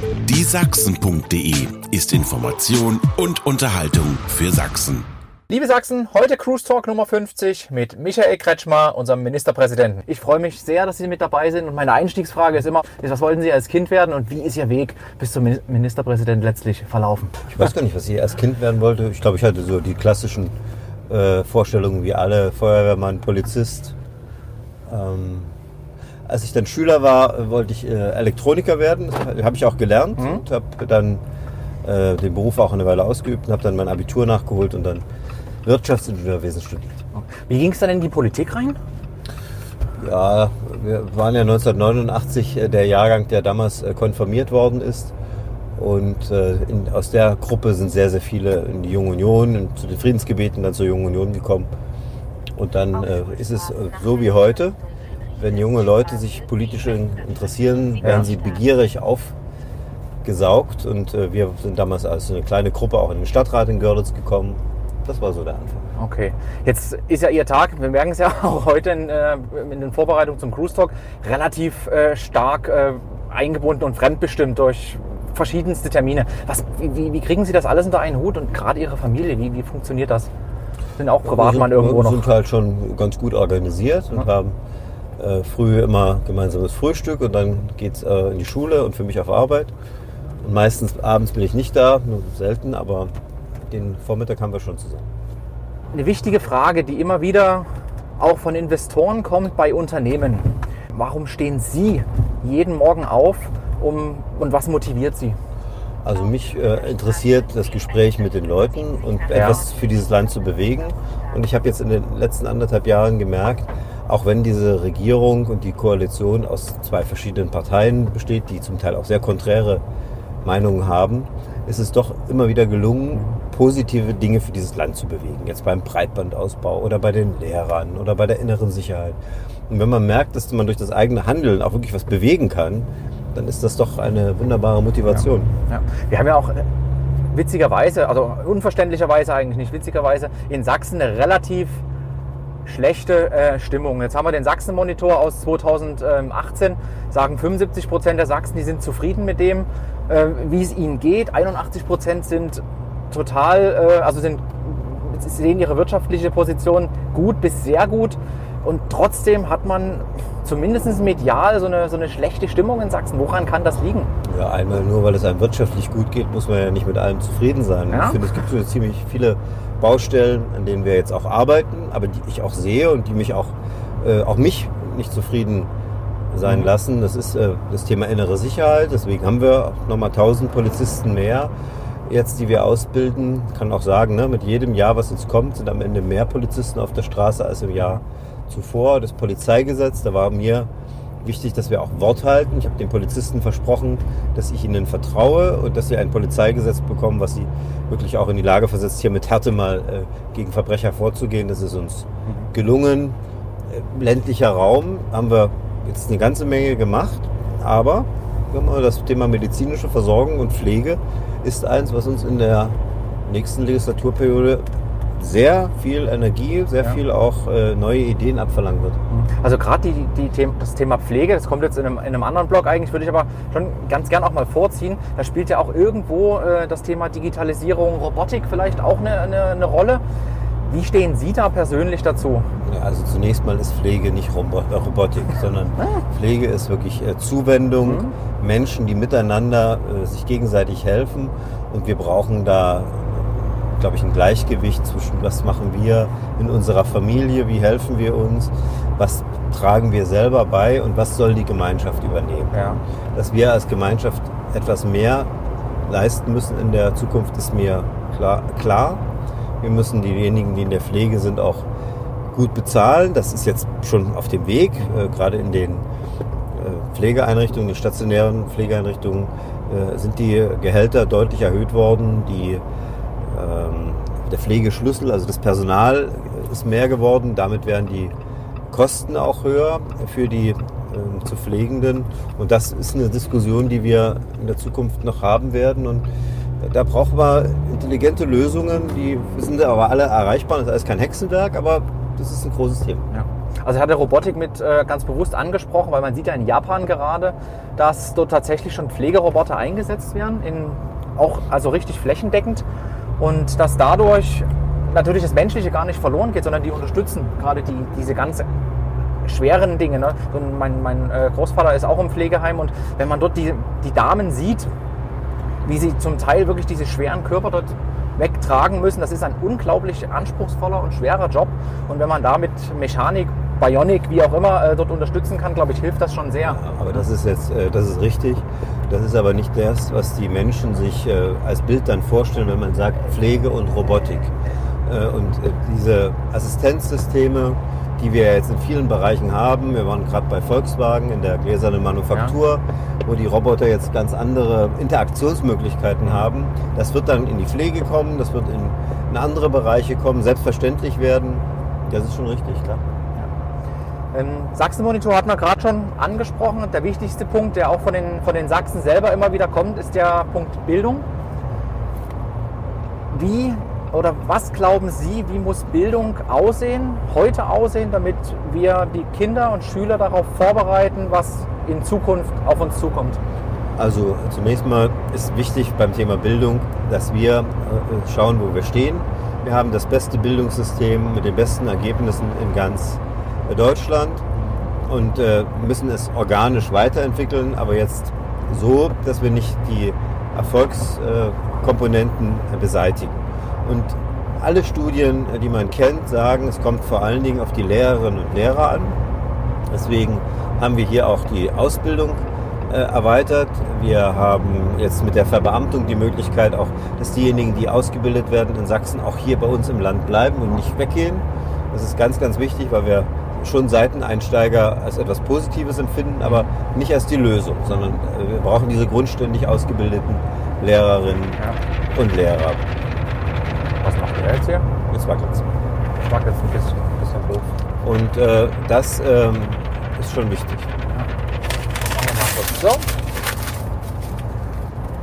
Die Sachsen.de ist Information und Unterhaltung für Sachsen. Liebe Sachsen, heute Cruise Talk Nummer 50 mit Michael Kretschmer, unserem Ministerpräsidenten. Ich freue mich sehr, dass Sie mit dabei sind und meine Einstiegsfrage ist immer, was wollten Sie als Kind werden und wie ist Ihr Weg bis zum Ministerpräsident letztlich verlaufen? Ich weiß gar nicht, was ich als Kind werden wollte. Ich glaube, ich hatte so die klassischen äh, Vorstellungen wie alle, Feuerwehrmann, Polizist. Ähm, als ich dann Schüler war, wollte ich äh, Elektroniker werden. Das habe ich auch gelernt mhm. und habe dann äh, den Beruf auch eine Weile ausgeübt und habe dann mein Abitur nachgeholt und dann Wirtschaftsingenieurwesen studiert. Wie ging es dann in die Politik rein? Ja, wir waren ja 1989 äh, der Jahrgang, der damals äh, konfirmiert worden ist. Und äh, in, aus der Gruppe sind sehr, sehr viele in die Junge Union, zu den Friedensgebeten, dann zur Jungen Union gekommen. Und dann äh, ist es so wie heute wenn junge Leute sich politisch interessieren, werden sie begierig aufgesaugt. Und äh, wir sind damals als eine kleine Gruppe auch in den Stadtrat in Görlitz gekommen. Das war so der Anfang. Okay. Jetzt ist ja Ihr Tag, wir merken es ja auch heute in, äh, in den Vorbereitungen zum Cruise Talk, relativ äh, stark äh, eingebunden und fremdbestimmt durch verschiedenste Termine. Was, wie, wie, kriegen Sie das alles unter einen Hut und gerade Ihre Familie, wie, wie funktioniert das? Sind auch Privatmann irgendwo noch? Wir sind halt schon ganz gut organisiert und ja. haben äh, früh immer gemeinsames Frühstück und dann geht es äh, in die Schule und für mich auf Arbeit. Und meistens abends bin ich nicht da, nur selten, aber den Vormittag haben wir schon zusammen. Eine wichtige Frage, die immer wieder auch von Investoren kommt bei Unternehmen. Warum stehen Sie jeden Morgen auf um, und was motiviert Sie? Also mich äh, interessiert das Gespräch mit den Leuten und ja. etwas für dieses Land zu bewegen. Und ich habe jetzt in den letzten anderthalb Jahren gemerkt, auch wenn diese Regierung und die Koalition aus zwei verschiedenen Parteien besteht, die zum Teil auch sehr konträre Meinungen haben, ist es doch immer wieder gelungen, positive Dinge für dieses Land zu bewegen. Jetzt beim Breitbandausbau oder bei den Lehrern oder bei der inneren Sicherheit. Und wenn man merkt, dass man durch das eigene Handeln auch wirklich was bewegen kann, dann ist das doch eine wunderbare Motivation. Ja. Ja. Wir haben ja auch äh, witzigerweise, also unverständlicherweise eigentlich nicht witzigerweise, in Sachsen eine relativ schlechte äh, Stimmung. Jetzt haben wir den Sachsen-Monitor aus 2018, sagen 75 Prozent der Sachsen, die sind zufrieden mit dem, äh, wie es ihnen geht. 81 Prozent sind total, äh, also sind, sehen ihre wirtschaftliche Position gut bis sehr gut. Und trotzdem hat man zumindest medial so eine, so eine schlechte Stimmung in Sachsen. Woran kann das liegen? Ja, einmal nur, weil es einem wirtschaftlich gut geht, muss man ja nicht mit allem zufrieden sein. Ja? Ich finde, es gibt so ziemlich viele Baustellen, an denen wir jetzt auch arbeiten, aber die ich auch sehe und die mich auch, äh, auch mich nicht zufrieden sein mhm. lassen. Das ist äh, das Thema innere Sicherheit. Deswegen haben wir nochmal 1000 Polizisten mehr jetzt, die wir ausbilden. Ich kann auch sagen, ne, mit jedem Jahr, was jetzt kommt, sind am Ende mehr Polizisten auf der Straße als im Jahr zuvor. Das Polizeigesetz, da war mir wichtig, dass wir auch Wort halten. Ich habe den Polizisten versprochen, dass ich ihnen vertraue und dass sie ein Polizeigesetz bekommen, was sie wirklich auch in die Lage versetzt, hier mit Härte mal äh, gegen Verbrecher vorzugehen. Das ist uns gelungen. Äh, ländlicher Raum haben wir jetzt eine ganze Menge gemacht, aber das Thema medizinische Versorgung und Pflege ist eins, was uns in der nächsten Legislaturperiode sehr viel Energie, sehr ja. viel auch äh, neue Ideen abverlangen wird. Also gerade die, die, die, das Thema Pflege, das kommt jetzt in einem, in einem anderen Blog eigentlich, würde ich aber schon ganz gern auch mal vorziehen. Da spielt ja auch irgendwo äh, das Thema Digitalisierung, Robotik vielleicht auch eine, eine, eine Rolle. Wie stehen Sie da persönlich dazu? Ja, also zunächst mal ist Pflege nicht äh, Robotik, sondern ah. Pflege ist wirklich äh, Zuwendung, mhm. Menschen, die miteinander äh, sich gegenseitig helfen. Und wir brauchen da glaube ich, ein Gleichgewicht zwischen, was machen wir in unserer Familie, wie helfen wir uns, was tragen wir selber bei und was soll die Gemeinschaft übernehmen. Ja. Dass wir als Gemeinschaft etwas mehr leisten müssen in der Zukunft, ist mir klar. klar. Wir müssen diejenigen, die in der Pflege sind, auch gut bezahlen. Das ist jetzt schon auf dem Weg, äh, gerade in den äh, Pflegeeinrichtungen, den stationären Pflegeeinrichtungen äh, sind die Gehälter deutlich erhöht worden. Die der Pflegeschlüssel, also das Personal ist mehr geworden. Damit werden die Kosten auch höher für die äh, zu Pflegenden. Und das ist eine Diskussion, die wir in der Zukunft noch haben werden. Und da brauchen wir intelligente Lösungen, die sind aber alle erreichbar. Das ist alles kein Hexenwerk, aber das ist ein großes Thema. Ja. Also ich hatte Robotik mit äh, ganz bewusst angesprochen, weil man sieht ja in Japan gerade, dass dort tatsächlich schon Pflegeroboter eingesetzt werden, in, auch also richtig flächendeckend und dass dadurch natürlich das Menschliche gar nicht verloren geht, sondern die unterstützen gerade die, diese ganz schweren Dinge. Ne? Mein, mein äh, Großvater ist auch im Pflegeheim und wenn man dort die, die Damen sieht, wie sie zum Teil wirklich diese schweren Körper dort wegtragen müssen, das ist ein unglaublich anspruchsvoller und schwerer Job. Und wenn man da mit Mechanik, Bionik, wie auch immer, äh, dort unterstützen kann, glaube ich, hilft das schon sehr. Aber das ist jetzt, äh, das ist richtig. Das ist aber nicht das, was die Menschen sich äh, als Bild dann vorstellen, wenn man sagt Pflege und Robotik. Und diese Assistenzsysteme, die wir jetzt in vielen Bereichen haben. Wir waren gerade bei Volkswagen in der gläsernen Manufaktur, ja. wo die Roboter jetzt ganz andere Interaktionsmöglichkeiten haben. Das wird dann in die Pflege kommen, das wird in, in andere Bereiche kommen, selbstverständlich werden. Das ist schon richtig, klar. Ähm, Sachsen-Monitor hat man gerade schon angesprochen. Der wichtigste Punkt, der auch von den, von den Sachsen selber immer wieder kommt, ist der Punkt Bildung. Wie oder was glauben Sie, wie muss Bildung aussehen, heute aussehen, damit wir die Kinder und Schüler darauf vorbereiten, was in Zukunft auf uns zukommt? Also zunächst mal ist wichtig beim Thema Bildung, dass wir äh, schauen, wo wir stehen. Wir haben das beste Bildungssystem mit den besten Ergebnissen in ganz Deutschland und äh, müssen es organisch weiterentwickeln, aber jetzt so, dass wir nicht die Erfolgskomponenten beseitigen. Und alle Studien, die man kennt, sagen, es kommt vor allen Dingen auf die Lehrerinnen und Lehrer an. Deswegen haben wir hier auch die Ausbildung äh, erweitert. Wir haben jetzt mit der Verbeamtung die Möglichkeit auch, dass diejenigen, die ausgebildet werden in Sachsen, auch hier bei uns im Land bleiben und nicht weggehen. Das ist ganz, ganz wichtig, weil wir schon Seiteneinsteiger als etwas Positives empfinden, aber nicht als die Lösung, sondern äh, wir brauchen diese grundständig ausgebildeten Lehrerinnen ja. und Lehrer. Was macht ihr jetzt hier? Jetzt wackelt es. Jetzt wackelt es ein bisschen, ein bisschen doof. Und äh, das ähm, ist schon wichtig. Ja. So.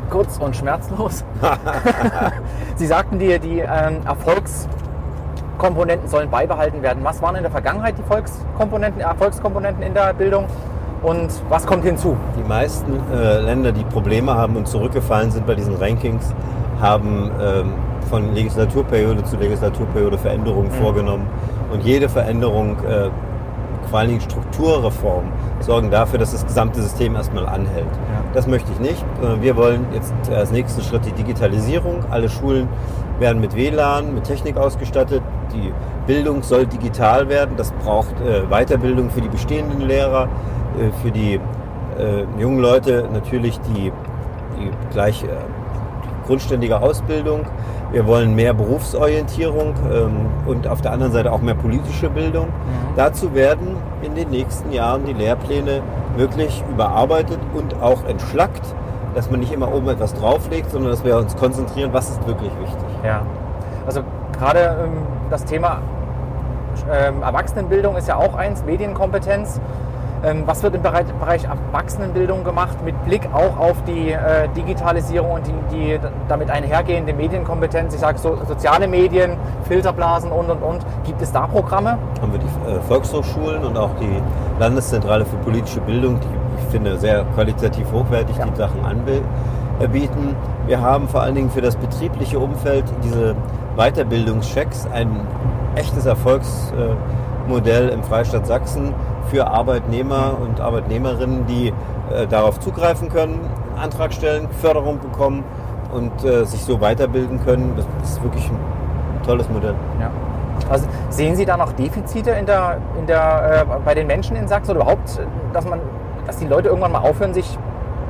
Kurz und schmerzlos. Sie sagten dir, die ähm, Erfolgskomponenten sollen beibehalten werden. Was waren in der Vergangenheit die Volkskomponenten, Erfolgskomponenten in der Bildung? Und was kommt hinzu? Die meisten äh, Länder, die Probleme haben und zurückgefallen sind bei diesen Rankings, haben ähm, von Legislaturperiode zu Legislaturperiode Veränderungen mhm. vorgenommen. Und jede Veränderung, äh, vor allen Dingen Strukturreformen, sorgen dafür, dass das gesamte System erstmal anhält. Ja. Das möchte ich nicht. Wir wollen jetzt als nächsten Schritt die Digitalisierung. Alle Schulen werden mit WLAN, mit Technik ausgestattet. Die Bildung soll digital werden. Das braucht äh, Weiterbildung für die bestehenden Lehrer, äh, für die äh, jungen Leute natürlich die, die gleich äh, grundständige Ausbildung. Wir wollen mehr Berufsorientierung ähm, und auf der anderen Seite auch mehr politische Bildung. Mhm. Dazu werden in den nächsten Jahren die Lehrpläne wirklich überarbeitet und auch entschlackt, dass man nicht immer oben etwas drauflegt, sondern dass wir uns konzentrieren, was ist wirklich wichtig. Ja, also gerade ähm, das Thema ähm, Erwachsenenbildung ist ja auch eins, Medienkompetenz. Ähm, was wird im Bereich, Erwachsenenbildung gemacht mit Blick auch auf die äh, Digitalisierung und die, die, damit einhergehende Medienkompetenz? Ich sage so, soziale Medien, Filterblasen und und und. Gibt es da Programme? Haben wir die äh, Volkshochschulen und auch die Landeszentrale für politische Bildung, die ich finde sehr qualitativ hochwertig ja. die Sachen anbieten. Wir haben vor allen Dingen für das betriebliche Umfeld diese Weiterbildungschecks, ein echtes Erfolgsmodell im Freistaat Sachsen für Arbeitnehmer und Arbeitnehmerinnen, die äh, darauf zugreifen können, einen Antrag stellen, Förderung bekommen und äh, sich so weiterbilden können. Das ist wirklich ein tolles Modell. Ja. Also sehen Sie da noch Defizite in der, in der, äh, bei den Menschen in Sachsen oder überhaupt, dass, man, dass die Leute irgendwann mal aufhören, sich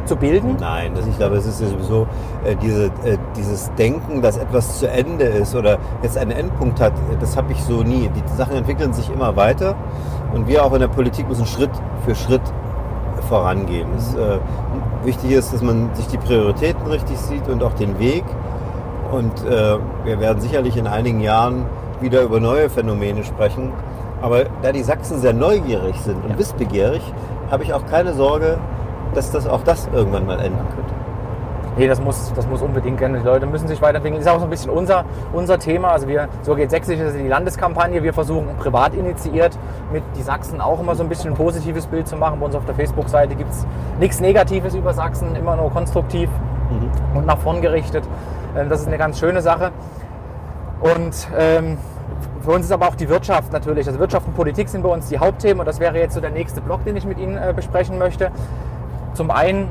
zu bilden? Nein, das, ich glaube, es ist ja sowieso äh, diese, äh, dieses Denken, dass etwas zu Ende ist oder jetzt einen Endpunkt hat, das habe ich so nie. Die Sachen entwickeln sich immer weiter und wir auch in der Politik müssen Schritt für Schritt vorangehen. Es, äh, wichtig ist, dass man sich die Prioritäten richtig sieht und auch den Weg. Und äh, wir werden sicherlich in einigen Jahren wieder über neue Phänomene sprechen. Aber da die Sachsen sehr neugierig sind und wissbegierig, habe ich auch keine Sorge, dass das auch das irgendwann mal ändern könnte. Nee, das muss, das muss unbedingt gehen. Die Leute müssen sich weiterentwickeln. Das ist auch so ein bisschen unser, unser Thema. Also wir, so geht Sächsisch, das ist die Landeskampagne. Wir versuchen privat initiiert mit die Sachsen auch immer so ein bisschen ein positives Bild zu machen. Bei uns auf der Facebook-Seite gibt es nichts Negatives über Sachsen, immer nur konstruktiv und nach vorn gerichtet. Ähm, Das ist eine ganz schöne Sache. Und ähm, für uns ist aber auch die Wirtschaft natürlich. Also Wirtschaft und Politik sind bei uns die Hauptthemen und das wäre jetzt so der nächste Block, den ich mit Ihnen äh, besprechen möchte. Zum einen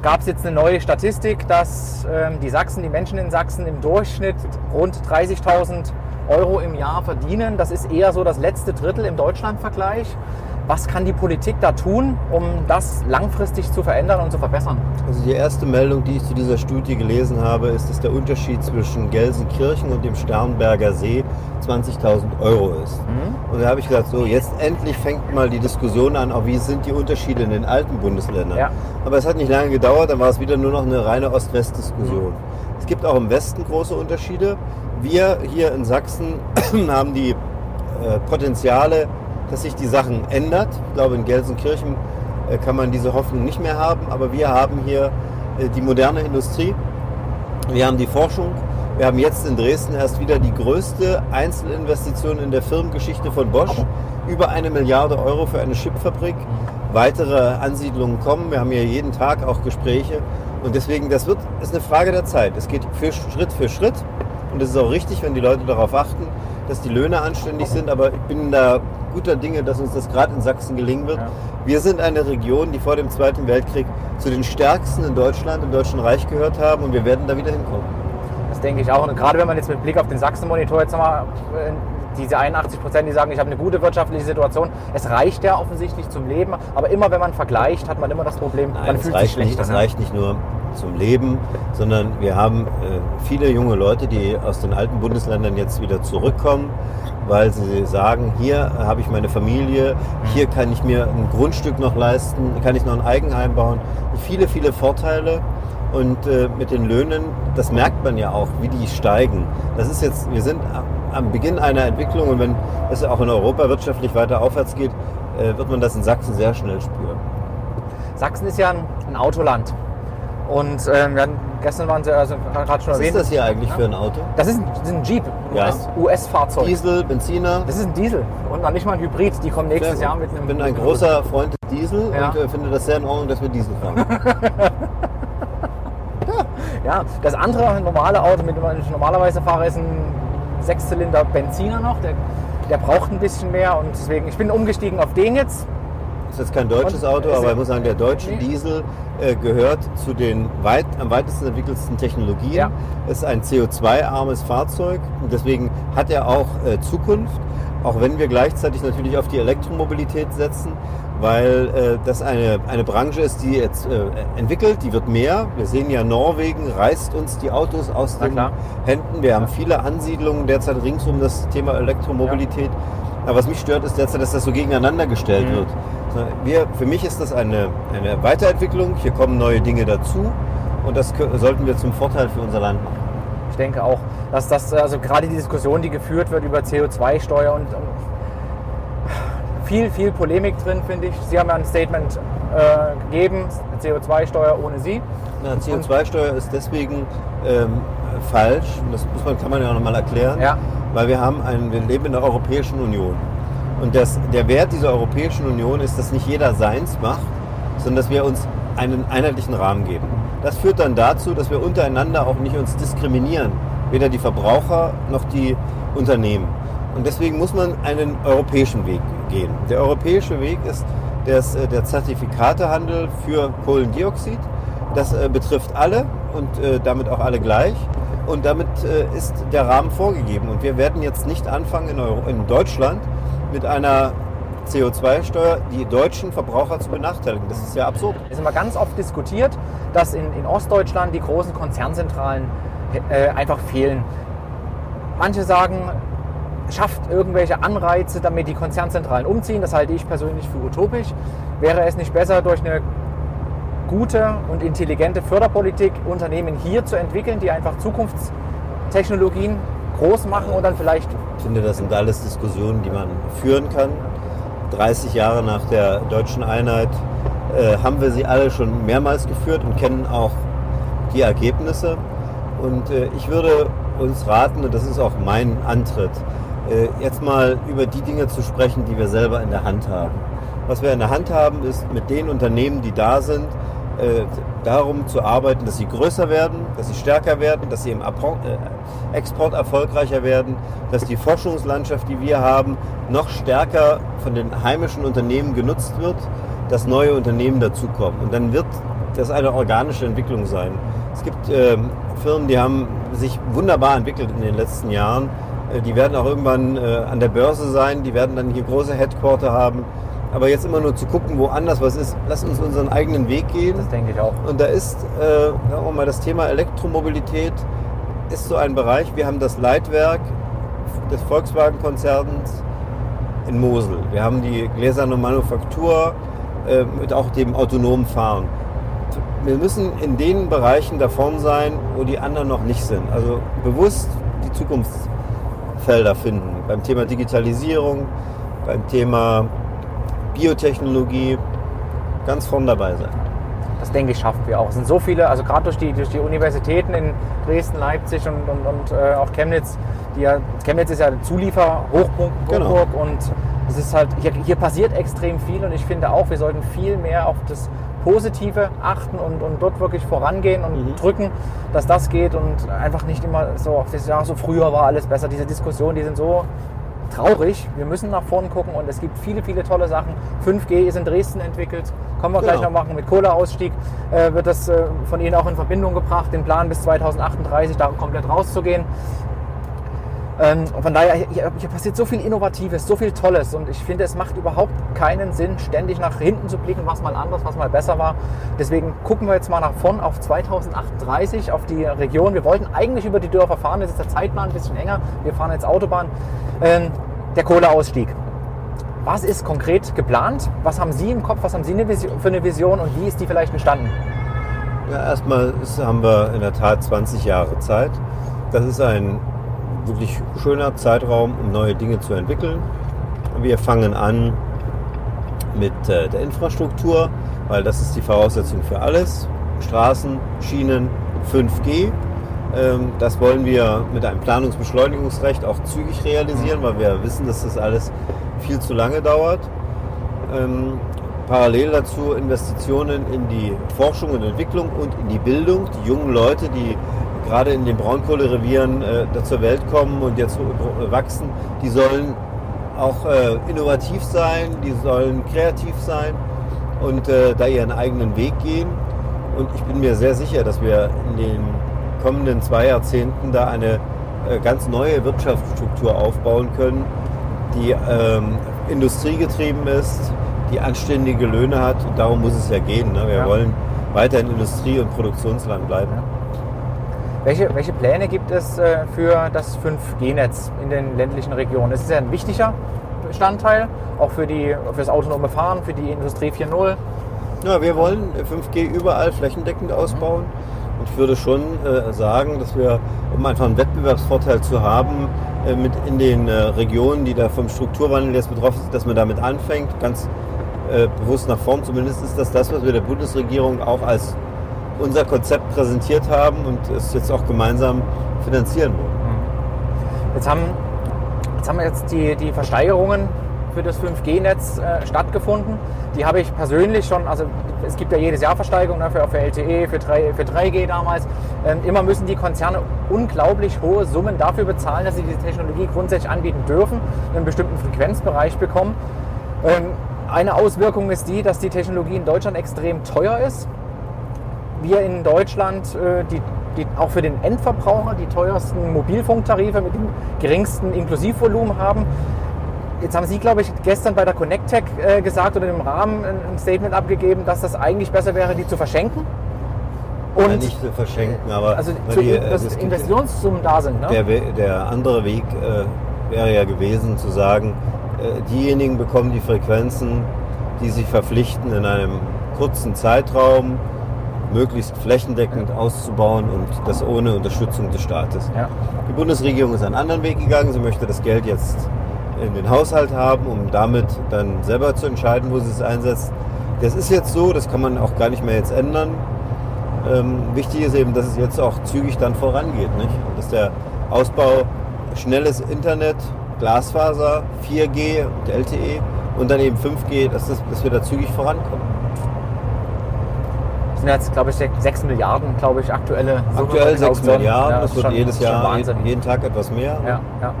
gab es jetzt eine neue Statistik, dass ähm, die Sachsen, die Menschen in Sachsen im Durchschnitt rund 30.000 Euro im Jahr verdienen. Das ist eher so das letzte Drittel im Deutschlandvergleich. Was kann die Politik da tun, um das langfristig zu verändern und zu verbessern? Also die erste Meldung, die ich zu dieser Studie gelesen habe, ist, dass der Unterschied zwischen Gelsenkirchen und dem Sternberger See 20.000 Euro ist. Und da habe ich gedacht, so jetzt endlich fängt mal die Diskussion an, auch wie sind die Unterschiede in den alten Bundesländern. Ja. Aber es hat nicht lange gedauert, dann war es wieder nur noch eine reine Ost-West-Diskussion. Es gibt auch im Westen große Unterschiede. Wir hier in Sachsen haben die äh, Potenziale, dass sich die Sachen ändert. Ich glaube, in Gelsenkirchen äh, kann man diese Hoffnung nicht mehr haben, aber wir haben hier äh, die moderne Industrie, wir haben die Forschung, wir haben jetzt in Dresden erst wieder die größte Einzelinvestition in der Firmengeschichte von Bosch, über eine Milliarde Euro für eine Chipfabrik. Weitere Ansiedlungen kommen, wir haben hier jeden Tag auch Gespräche. Und deswegen, das wird, ist eine Frage der Zeit. Es geht für Schritt für Schritt. Und es ist auch richtig, wenn die Leute darauf achten, dass die Löhne anständig sind, aber ich bin da guter Dinge, dass uns das gerade in Sachsen gelingen wird. Ja. Wir sind eine Region, die vor dem Zweiten Weltkrieg zu den stärksten in Deutschland, im Deutschen Reich gehört haben und wir werden da wieder hinkommen. Das denke ich auch. Und gerade wenn man jetzt mit Blick auf den Sachsen-Monitor jetzt nochmal äh, diese 81 Prozent, die sagen, ich habe eine gute wirtschaftliche Situation, es reicht ja offensichtlich zum Leben. Aber immer wenn man vergleicht, hat man immer das Problem, Nein, man fühlt sich schlechter. nicht, es ne? reicht nicht nur zum Leben, sondern wir haben äh, viele junge Leute, die aus den alten Bundesländern jetzt wieder zurückkommen, weil sie sagen, hier habe ich meine Familie, hier kann ich mir ein Grundstück noch leisten, kann ich noch ein Eigenheim bauen. Viele, viele Vorteile. Und äh, mit den Löhnen, das merkt man ja auch, wie die steigen. Das ist jetzt, wir sind am- Beginn einer Entwicklung und wenn es auch in Europa wirtschaftlich weiter aufwärts geht, äh, wird man das in Sachsen sehr schnell spüren. Sachsen ist ja ein Autoland. Und ähm, hatten, gestern waren Sie also gerade schon Was erwähnt. ist das hier eigentlich für ein Auto? Das ist ein, das ist ein Jeep, Ja. US US-Fahrzeug. Diesel, Benziner. das ist ein Diesel und noch nicht mal ein Hybrid. Die kommen nächstes Jahr mit einem. Ich bin ein großer Freund des Diesel Ja. und äh, finde das sehr in Ordnung, dass wir Diesel fahren. Ja, das andere normale Auto, mit dem ich normalerweise fahre, ist ein Sechszylinder Benziner noch. Der, der braucht ein bisschen mehr und deswegen, ich bin umgestiegen auf den jetzt. Das ist jetzt kein deutsches Auto, aber ich muss sagen, der deutsche. Diesel äh, gehört zu den weit, am weitesten entwickelsten Technologien. Ja. Es ist ein CO2-armes Fahrzeug und deswegen hat er auch äh, Zukunft, auch wenn wir gleichzeitig natürlich auf die Elektromobilität setzen, weil äh, das eine, eine Branche ist, die jetzt äh, entwickelt, die wird mehr. Wir sehen ja, Norwegen reißt uns die Autos aus den. Händen. Wir haben viele Ansiedlungen derzeit rings um das Thema Elektromobilität. Aber was mich stört, ist derzeit, dass das so gegeneinander gestellt Mhm. wird. Wir, für mich ist das eine, eine Weiterentwicklung. Hier kommen neue Dinge dazu. Und das sollten wir zum Vorteil für unser Land machen. Ich denke auch, dass das, also gerade die Diskussion, die geführt wird über CO2-Steuer und, und viel, viel Polemik drin, finde ich. Sie haben ja ein Statement äh, gegeben, CO2-Steuer ohne Sie. Na, CO2-Steuer ist deswegen ähm, falsch. Das muss man, kann man ja auch nochmal erklären. Ja. Weil wir haben einen, wir leben in der Europäischen Union. Und das, der Wert dieser Europäischen Union ist, dass nicht jeder seins macht, sondern dass wir uns einen einheitlichen Rahmen geben. Das führt dann dazu, dass wir untereinander auch nicht uns diskriminieren. Weder die Verbraucher noch die Unternehmen. Und deswegen muss man einen europäischen Weg gehen. Der europäische Weg ist des, äh, der Zertifikatehandel für Kohlendioxid. Das äh, betrifft alle und äh, damit auch alle gleich. Und damit äh, ist der Rahmen vorgegeben. Und wir werden jetzt nicht anfangen in, Euro, in Deutschland mit einer CO2-Steuer die deutschen Verbraucher zu benachteiligen. Das ist ja absurd. Es ist immer ganz oft diskutiert, dass in, in Ostdeutschland die großen Konzernzentralen äh, einfach fehlen. Manche sagen, schafft irgendwelche Anreize, damit die Konzernzentralen umziehen. Das halte ich persönlich für utopisch. Wäre es nicht besser, durch eine gute und intelligente Förderpolitik Unternehmen hier zu entwickeln, die einfach Zukunftstechnologien groß machen und dann vielleicht Ich finde, das sind alles Diskussionen, die man führen kann. 30 Jahre nach der deutschen Einheit äh, haben wir sie alle schon mehrmals geführt und kennen auch die Ergebnisse. Und äh, ich würde uns raten, und das ist auch mein Antritt, äh, jetzt mal über die Dinge zu sprechen, die wir selber in der Hand haben. Was wir in der Hand haben, ist mit den Unternehmen, die da sind, äh, darum zu arbeiten, dass sie größer werden, dass sie stärker werden, dass sie im äh, Export erfolgreicher werden, dass die Forschungslandschaft, die wir haben, noch stärker von den heimischen Unternehmen genutzt wird, dass neue Unternehmen dazukommen. Und dann wird das eine organische Entwicklung sein. Es gibt äh, Firmen, die haben sich wunderbar entwickelt in den letzten Jahren. Äh, die werden auch irgendwann äh, an der Börse sein, die werden dann hier große Headquarter haben. Aber jetzt immer nur zu gucken, woanders was ist, lass uns unseren eigenen Weg gehen. Das denke ich auch. Und da ist, äh, sagen mal, das Thema Elektromobilität ist so ein Bereich. Wir haben das Leitwerk des Volkswagen-Konzerns in Mosel. Wir haben die gläserne Manufaktur äh, mit auch dem autonomen Fahren. Wir müssen in den Bereichen da vorn sein, wo die anderen noch nicht sind. Also bewusst die Zukunftsfelder finden. Beim Thema Digitalisierung, beim Thema Biotechnologie ganz vorn dabei sein. Das denke ich, schaffen wir auch. Es sind so viele, also gerade durch die, durch die Universitäten in Dresden, Leipzig und, und, und äh, auch Chemnitz. Die ja, Chemnitz ist ja Zulieferhochburg Genau. und es ist halt, hier, hier passiert extrem viel und ich finde auch, wir sollten viel mehr auf das Positive achten und, und dort wirklich vorangehen und Mhm. drücken, dass das geht und einfach nicht immer so, ja, so früher war alles besser. Diese Diskussionen, die sind so traurig. Wir müssen nach vorn gucken und es gibt viele, viele tolle Sachen. 5G ist in Dresden entwickelt. Kommen wir gleich Genau. noch machen. Mit Kohleausstieg äh, wird das äh, von Ihnen auch in Verbindung gebracht, den Plan bis 2038 da komplett rauszugehen. Ähm, und von daher, hier, passiert so viel Innovatives, so viel Tolles und ich finde, es macht überhaupt keinen Sinn, ständig nach hinten zu blicken, was mal anders, was mal besser war. Deswegen gucken wir jetzt mal nach vorn auf 2038, auf die Region. Wir wollten eigentlich über die Dörfer fahren, jetzt ist der Zeitplan ein bisschen enger. Wir fahren jetzt Autobahn. Ähm, der Kohleausstieg. Was ist konkret geplant? Was haben Sie im Kopf? Was haben Sie für eine Vision und wie ist die vielleicht entstanden? Ja, erstmal haben wir in der Tat 20 Jahre Zeit. Das ist ein wirklich schöner Zeitraum, um neue Dinge zu entwickeln. Wir fangen an mit äh, der Infrastruktur, weil das ist die Voraussetzung für alles. Straßen, Schienen, 5G. Ähm, das wollen wir mit einem Planungsbeschleunigungsrecht auch zügig realisieren, weil wir wissen, dass das alles viel zu lange dauert. Ähm, parallel dazu Investitionen in die Forschung und Entwicklung und in die Bildung. Die jungen Leute, die gerade in den Braunkohlerevieren äh, zur Welt kommen und jetzt äh, wachsen, die sollen auch äh, innovativ sein, die sollen kreativ sein und äh, da ihren eigenen Weg gehen. Und ich bin mir sehr sicher, dass wir in den kommenden zwei Jahrzehnten da eine äh, ganz neue Wirtschaftsstruktur aufbauen können, die ähm, industriegetrieben ist, die anständige Löhne hat. Und darum muss es ja gehen. Ne? Wir Ja. wollen weiter in Industrie- und Produktionsland bleiben. Welche, welche Pläne gibt es äh, für das 5G-Netz in den ländlichen Regionen? Es ist ja ein wichtiger Bestandteil, auch für, die, für das autonome Fahren, für die Industrie 4.0. Ja, wir wollen 5G überall flächendeckend ausbauen. Und ich würde schon äh, sagen, dass wir, um einfach einen Wettbewerbsvorteil zu haben, äh, mit in den äh, Regionen, die da vom Strukturwandel jetzt betroffen sind, dass man damit anfängt, ganz äh, bewusst nach vorn. Zumindest ist das das, was wir der Bundesregierung auch als unser Konzept präsentiert haben und es jetzt auch gemeinsam finanzieren wollen. Jetzt haben, jetzt haben jetzt die, die Versteigerungen für das 5G-Netz äh, stattgefunden. Die habe ich persönlich schon, also es gibt ja jedes Jahr Versteigerungen ne, für, für LTE, für, 3, für 3G damals. Ähm, immer müssen die Konzerne unglaublich hohe Summen dafür bezahlen, dass sie diese Technologie grundsätzlich anbieten dürfen, einen bestimmten Frequenzbereich bekommen. Ähm, eine Auswirkung ist die, dass die Technologie in Deutschland extrem teuer ist. Wir in Deutschland äh, die, die auch für den Endverbraucher die teuersten Mobilfunktarife mit dem geringsten Inklusivvolumen haben. Jetzt haben Sie, glaube ich, gestern bei der Connectec äh, gesagt oder im Rahmen ein Statement abgegeben, dass das eigentlich besser wäre, die zu verschenken. Ja, Und nicht zu verschenken, aber also zu, die, äh, dass gibt- Investitionssummen da sind. Ne? Der, der andere Weg äh, wäre ja gewesen zu sagen, äh, diejenigen bekommen die Frequenzen, die sich verpflichten, in einem kurzen Zeitraum möglichst flächendeckend auszubauen und das ohne Unterstützung des Staates. Ja. Die Bundesregierung ist einen anderen Weg gegangen. Sie möchte das Geld jetzt in den Haushalt haben, um damit dann selber zu entscheiden, wo sie es einsetzt. Das ist jetzt so, das kann man auch gar nicht mehr jetzt ändern. Ähm, wichtig ist eben, dass es jetzt auch zügig dann vorangeht. Nicht? Und dass der Ausbau schnelles Internet, Glasfaser, 4G und LTE und dann eben 5G, dass, das, dass wir da zügig vorankommen. Das sind jetzt, glaube ich, 6 Milliarden, glaube ich, aktuelle. Aktuell 6 Auktionen. Milliarden, Ja, das wird schon- jedes Jahr, jeden, jeden Tag etwas mehr. Ja, ja.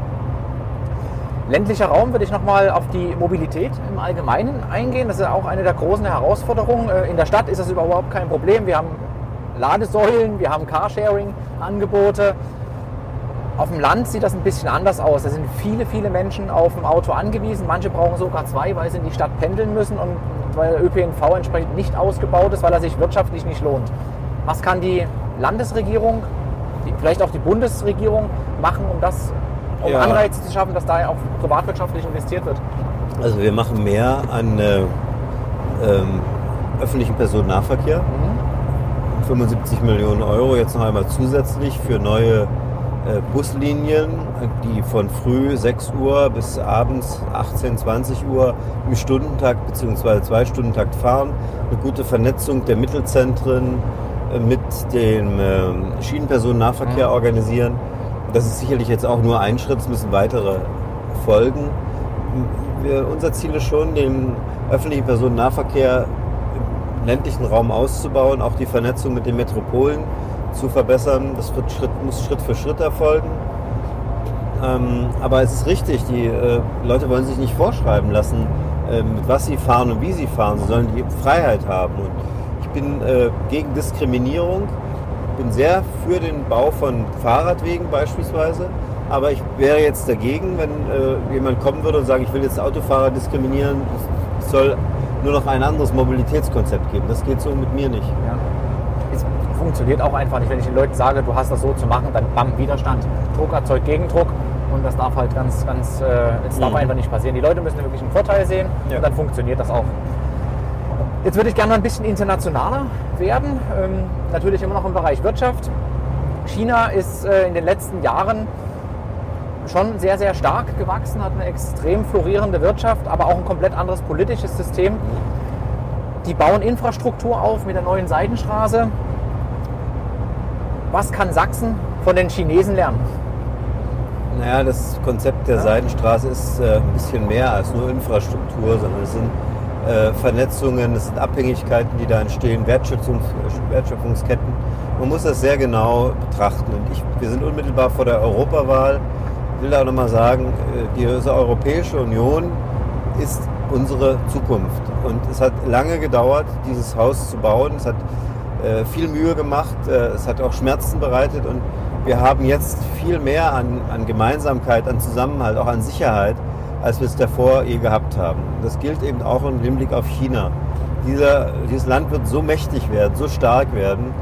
Ländlicher Raum würde ich nochmal auf die Mobilität im Allgemeinen eingehen. Das ist auch eine der großen Herausforderungen. Äh, In der Stadt ist das überhaupt kein Problem. Wir haben Ladesäulen, wir haben Carsharing-Angebote. Auf dem Land sieht das ein bisschen anders aus. Da sind viele, viele Menschen auf ein Auto angewiesen. Manche brauchen sogar zwei, weil sie in die Stadt pendeln müssen und weil der ÖPNV entsprechend nicht ausgebaut ist, weil er sich wirtschaftlich nicht lohnt. Was kann die Landesregierung, die, vielleicht auch die Bundesregierung machen, um das, um Ja. Anreize zu schaffen, dass da auch privatwirtschaftlich investiert wird? Also wir machen mehr an äh, ähm, öffentlichen Personennahverkehr. 75 Millionen Euro jetzt noch einmal zusätzlich für neue äh, Buslinien, die von früh 6 Uhr bis abends 18, 20 Uhr im Stundentakt bzw. Zwei-Stundentakt fahren. Eine gute Vernetzung der Mittelzentren äh, mit dem ähm, Schienenpersonennahverkehr organisieren. Das ist sicherlich jetzt auch nur ein Schritt, es müssen weitere folgen. Wir, unser Ziel ist schon, den öffentlichen Personennahverkehr im ländlichen Raum auszubauen, auch die Vernetzung mit den Metropolen zu verbessern. Das wird Schritt, muss Schritt für Schritt erfolgen. Ähm, aber es ist richtig, die äh, Leute wollen sich nicht vorschreiben lassen, äh, mit was sie fahren und wie sie fahren. Sie sollen die Freiheit haben. Und ich bin äh, gegen Diskriminierung, bin sehr für den Bau von Fahrradwegen beispielsweise. Aber ich wäre jetzt dagegen, wenn äh, jemand kommen würde und sagen, ich will jetzt Autofahrer diskriminieren, es soll nur noch ein anderes Mobilitätskonzept geben. Das geht so mit mir nicht. Ja. Es funktioniert auch einfach nicht. Wenn ich den Leuten sage, du hast das so zu machen, dann bam, Widerstand. Druck erzeugt Gegendruck. Und das darf halt ganz, ganz, äh, das darf Mhm. einfach nicht passieren. Die Leute müssen wirklich einen Vorteil sehen Ja. und dann funktioniert das auch. Jetzt würde ich gerne ein bisschen internationaler werden. Ähm, natürlich immer noch im Bereich Wirtschaft. China ist äh, in den letzten Jahren schon sehr, sehr stark gewachsen, hat eine extrem florierende Wirtschaft, aber auch ein komplett anderes politisches System. Die bauen Infrastruktur auf mit der neuen Seidenstraße. Was kann Sachsen von den Chinesen lernen? Naja, das Konzept der Ja. Seidenstraße ist äh, ein bisschen mehr als nur Infrastruktur, sondern es sind äh, Vernetzungen, es sind Abhängigkeiten, die da entstehen, Wertschöpfungs Wertschöpfungsketten. Man muss das sehr genau betrachten. Und ich, wir sind unmittelbar vor der Europawahl. Ich will da auch nochmal sagen, äh, diese Europäische Union ist unsere Zukunft. Und es hat lange gedauert, dieses Haus zu bauen. Es hat äh, viel Mühe gemacht, äh, es hat auch Schmerzen bereitet und wir haben jetzt viel mehr an, an Gemeinsamkeit, an Zusammenhalt, auch an Sicherheit, als wir es davor je gehabt haben. Das gilt eben auch im Hinblick auf China. Dieser, dieses Land wird so mächtig werden, so stark werden,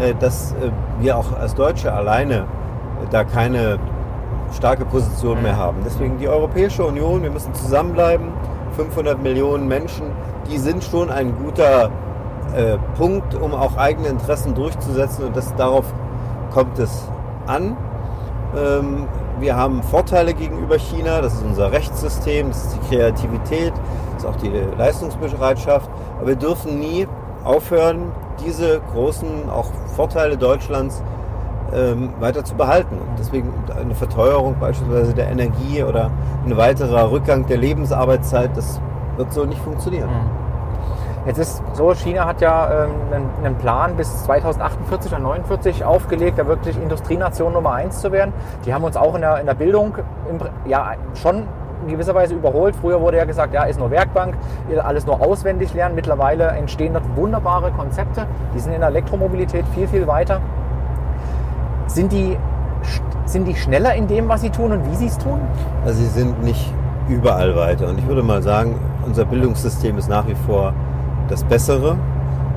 äh, dass äh, wir auch als Deutsche alleine äh, da keine starke Position mehr haben. Deswegen die Europäische Union, wir müssen zusammenbleiben. 500 Millionen Menschen, die sind schon ein guter äh, Punkt, um auch eigene Interessen durchzusetzen und das, darauf kommt es an. Ähm, wir haben Vorteile gegenüber China, das ist unser Rechtssystem, das ist die Kreativität, das ist auch die Leistungsbereitschaft. Aber wir dürfen nie aufhören, diese großen auch Vorteile Deutschlands ähm, weiter zu behalten. Und deswegen eine Verteuerung beispielsweise der Energie oder ein weiterer Rückgang der Lebensarbeitszeit, das wird so nicht funktionieren. Jetzt ist so, China hat ja ähm, einen, einen Plan bis 2048 oder 49 aufgelegt, da wirklich Industrienation Nummer eins zu werden. Die haben uns auch in der, in der Bildung im, ja, schon in gewisser Weise überholt. Früher wurde ja gesagt, ja, ist nur Werkbank, alles nur auswendig lernen. Mittlerweile entstehen dort wunderbare Konzepte. Die sind in der Elektromobilität viel, viel weiter. Sind die, sind die schneller in dem, was sie tun und wie sie es tun? Also sie sind nicht überall weiter. Und ich würde mal sagen, unser Bildungssystem ist nach wie vor das Bessere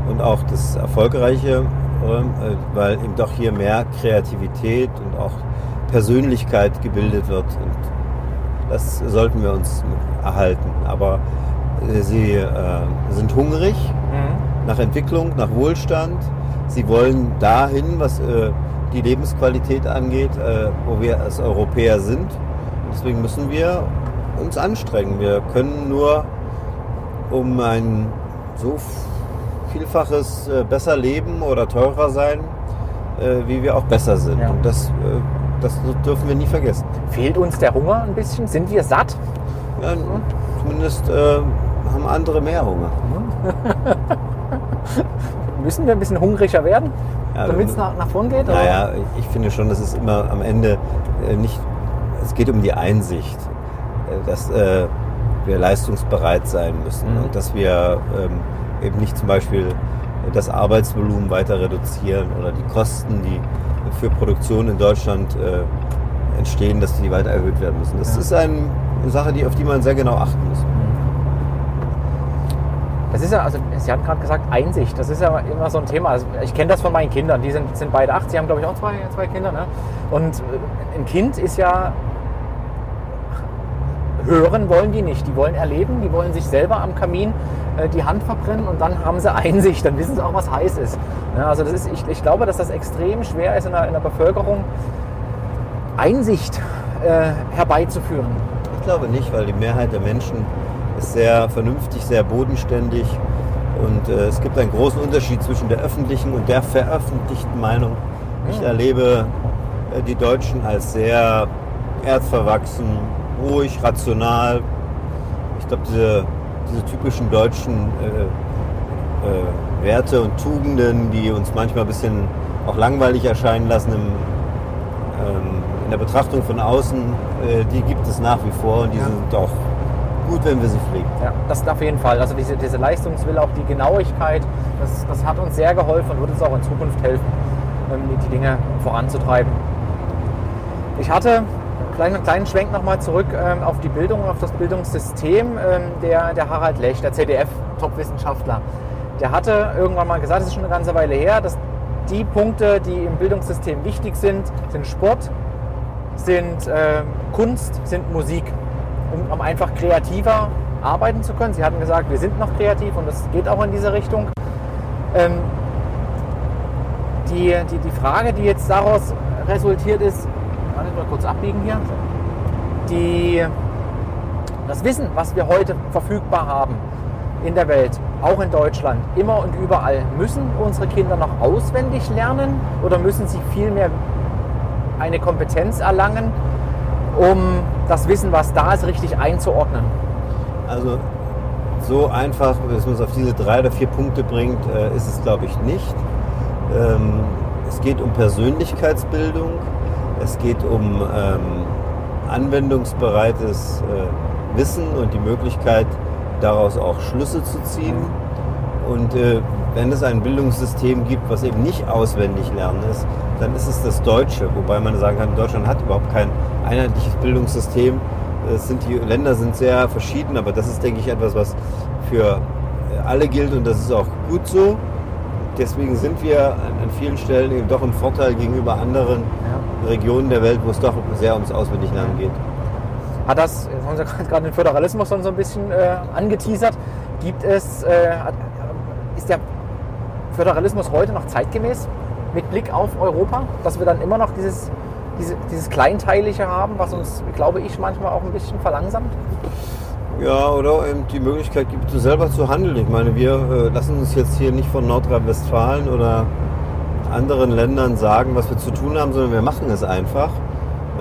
und auch das Erfolgreiche, äh, weil eben doch hier mehr Kreativität und auch Persönlichkeit gebildet wird. Und das sollten wir uns erhalten. Aber äh, sie äh, sind hungrig nach Entwicklung, nach Wohlstand. Sie wollen dahin, was äh, die Lebensqualität angeht, äh, wo wir als Europäer sind. Und deswegen müssen wir uns anstrengen. Wir können nur um ein so Vielfaches äh, besser leben oder teurer sein, äh, wie wir auch besser sind. Ja. Und das, äh, das dürfen wir nie vergessen. Fehlt uns der Hunger ein bisschen? Sind wir satt? Ja, zumindest haben andere mehr Hunger. Müssen wir ein bisschen hungriger werden, Ja, damit es nach, nach vorn geht? Naja, ich finde schon, dass es immer am Ende nicht, es geht um die Einsicht, dass wir leistungsbereit sein müssen Mhm. und dass wir ähm, eben nicht zum Beispiel das Arbeitsvolumen weiter reduzieren oder die Kosten, die für Produktion in Deutschland äh, entstehen, dass die weiter erhöht werden müssen. Das Ja. ist ein, eine Sache, die, auf die man sehr genau achten muss. Das ist ja, also Sie haben gerade gesagt, Einsicht. Das ist ja immer so ein Thema. Also ich kenne das von meinen Kindern. Die sind, sind beide acht. Sie haben, glaube ich, auch zwei, zwei Kinder. Ne? Und äh, ein Kind ist ja. Hören wollen die nicht. Die wollen erleben. Die wollen sich selber am Kamin äh, die Hand verbrennen und dann haben sie Einsicht. Dann wissen sie auch, was heiß ist. Ja, also das ist ich, ich glaube, dass das extrem schwer ist in der, in der Bevölkerung, Einsicht äh, herbeizuführen. Ich glaube nicht, weil die Mehrheit der Menschen ist sehr vernünftig, sehr bodenständig und äh, es gibt einen großen Unterschied zwischen der öffentlichen und der veröffentlichten Meinung. Ich Ja. erlebe äh, die Deutschen als sehr erzverwachsen, ruhig, rational. Ich glaube, diese, diese typischen deutschen äh, äh, Werte und Tugenden, die uns manchmal ein bisschen auch langweilig erscheinen lassen im, ähm, in der Betrachtung von außen, äh, die gibt es nach wie vor und die Ja. sind auch gut, wenn wir sie pflegen. Ja, das auf jeden Fall. Also diese, diese Leistungswille, auch die Genauigkeit, das, das hat uns sehr geholfen und wird uns auch in Zukunft helfen, ähm, die, die Dinge voranzutreiben. Ich hatte gleich einen kleinen Schwenk nochmal zurück ähm, auf die Bildung, auf das Bildungssystem. Ähm, der, der Harald Lech, der CDF-Top-Wissenschaftler, der hatte irgendwann mal gesagt, das ist schon eine ganze Weile her, dass die Punkte, die im Bildungssystem wichtig sind, sind Sport, sind ähm, Kunst, sind Musik, um, um einfach kreativer arbeiten zu können. Sie hatten gesagt, wir sind noch kreativ und das geht auch in diese Richtung. Ähm, die, die, die Frage, die jetzt daraus resultiert ist, warte mal kurz abbiegen hier, die, das Wissen, was wir heute verfügbar haben in der Welt, auch in Deutschland, immer und überall, müssen unsere Kinder noch auswendig lernen oder müssen sie vielmehr eine Kompetenz erlangen, um das Wissen, was da ist, richtig einzuordnen? Also so einfach, dass man es auf diese drei oder vier Punkte bringt, äh, ist es glaube ich nicht. Ähm, es geht um Persönlichkeitsbildung, es geht um ähm, anwendungsbereites äh, Wissen und die Möglichkeit, daraus auch Schlüsse zu ziehen. Und äh, wenn es ein Bildungssystem gibt, was eben nicht auswendig lernen ist, dann ist es das Deutsche. Wobei man sagen kann, Deutschland hat überhaupt kein einheitliches Bildungssystem. Es sind die Länder sind sehr verschieden, aber das ist, denke ich, etwas, was für alle gilt und das ist auch gut so. Deswegen sind wir an, an vielen Stellen eben doch im Vorteil gegenüber anderen Regionen der Welt, wo es doch sehr ums Auswendiglernen geht. Hat das, jetzt haben Sie gerade den Föderalismus schon so ein bisschen äh, angeteasert, gibt es, äh, hat, ist der Föderalismus heute noch zeitgemäß mit Blick auf Europa, dass wir dann immer noch dieses, diese, dieses Kleinteilige haben, was uns, glaube ich, manchmal auch ein bisschen verlangsamt? Ja, oder eben die Möglichkeit gibt, so selber zu handeln. Ich meine, wir äh, lassen uns jetzt hier nicht von Nordrhein-Westfalen oder anderen Ländern sagen, was wir zu tun haben, sondern wir machen es einfach.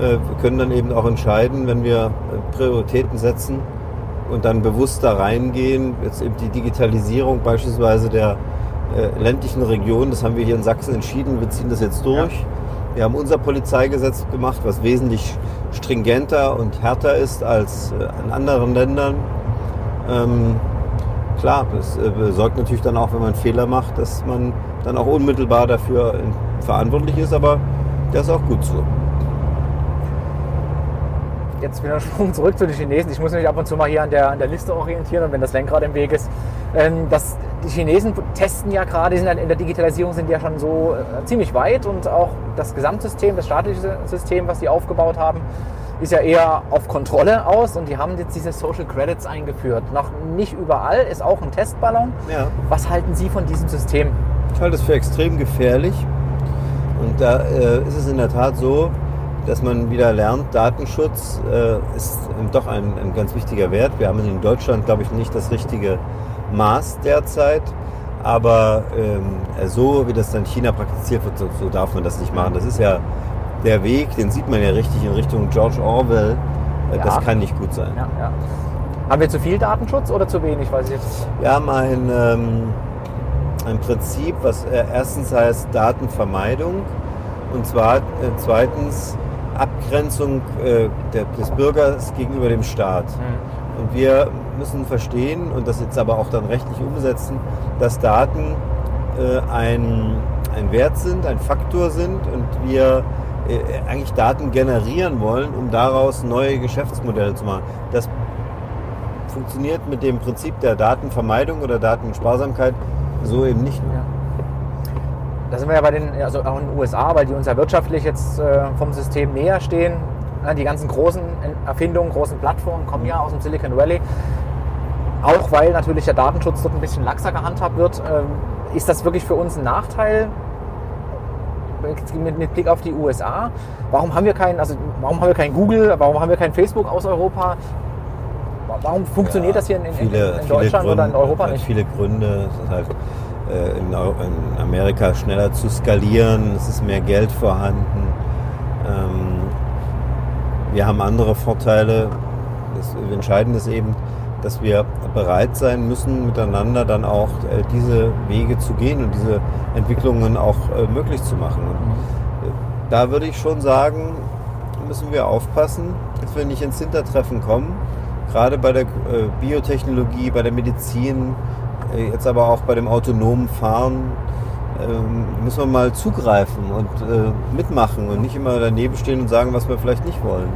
Äh, wir können dann eben auch entscheiden, wenn wir äh, Prioritäten setzen und dann bewusst da reingehen. Jetzt eben die Digitalisierung beispielsweise der äh, ländlichen Region, das haben wir hier in Sachsen entschieden, wir ziehen das jetzt durch. Wir haben unser Polizeigesetz gemacht, was wesentlich stringenter und härter ist als in anderen Ländern. Ähm, klar, das äh, sorgt natürlich dann auch, wenn man Fehler macht, dass man dann auch unmittelbar dafür in, verantwortlich ist, aber das ist auch gut so. Jetzt wieder Sprung zurück zu den Chinesen. Ich muss mich ab und zu mal hier an der, an der Liste orientieren und wenn das Lenkrad im Weg ist. Ähm, das, die Chinesen testen ja gerade, sind in der Digitalisierung sind ja schon so äh, ziemlich weit und auch das Gesamtsystem, das staatliche System, was die aufgebaut haben, ist ja eher auf Kontrolle aus und die haben jetzt diese Social Credits eingeführt. Noch nicht überall, ist auch ein Testballon. Ja. Was halten Sie von diesem System? Ich halte es für extrem gefährlich. Und da äh, ist es in der Tat so, dass man wieder lernt, Datenschutz äh, ist ähm, doch ein, ein ganz wichtiger Wert. Wir haben in Deutschland, glaube ich, nicht das richtige Maß derzeit. Aber ähm, so wie das dann in China praktiziert wird, so, so darf man das nicht machen. Das ist ja der Weg, den sieht man ja richtig in Richtung George Orwell. Äh, Das Ja. kann nicht gut sein. Ja, ja. Haben wir zu viel Datenschutz oder zu wenig? Weiß ich jetzt. Wir haben ein, ähm, ein Prinzip, was äh, erstens heißt Datenvermeidung und zwar äh, zweitens Abgrenzung äh, des Bürgers gegenüber dem Staat. Und wir müssen verstehen und das jetzt aber auch dann rechtlich umsetzen, dass Daten äh, ein, ein Wert sind, ein Faktor sind und wir äh, eigentlich Daten generieren wollen, um daraus neue Geschäftsmodelle zu machen. Das funktioniert mit dem Prinzip der Datenvermeidung oder Datensparsamkeit so eben nicht mehr. Da sind wir ja bei den, also auch in den USA, weil die uns ja wirtschaftlich jetzt äh, vom System näher stehen. Ja, Die ganzen großen Erfindungen, großen Plattformen kommen ja aus dem Silicon Valley. Auch weil natürlich der Datenschutz dort ein bisschen laxer gehandhabt wird. Ähm, Ist das wirklich für uns ein Nachteil? Mit, Blick auf die USA. Warum haben wir kein, also warum haben wir kein Google, warum haben wir kein Facebook aus Europa? Warum funktioniert Ja, das hier in, in, viele, in Deutschland Gründe, oder in Europa hat nicht? Viele Gründe. Es ist halt äh, in, in Amerika schneller zu skalieren, es ist mehr Geld vorhanden. Ähm, wir haben andere Vorteile. Das Entscheidende ist eben, dass wir bereit sein müssen, miteinander dann auch äh, diese Wege zu gehen und diese Entwicklungen auch äh, möglich zu machen. Und, äh, da würde ich schon sagen, müssen wir aufpassen, dass wir nicht ins Hintertreffen kommen. Gerade bei der äh, Biotechnologie, bei der Medizin, äh, jetzt aber auch bei dem autonomen Fahren ähm, müssen wir mal zugreifen und äh, mitmachen und nicht immer daneben stehen und sagen, was wir vielleicht nicht wollen.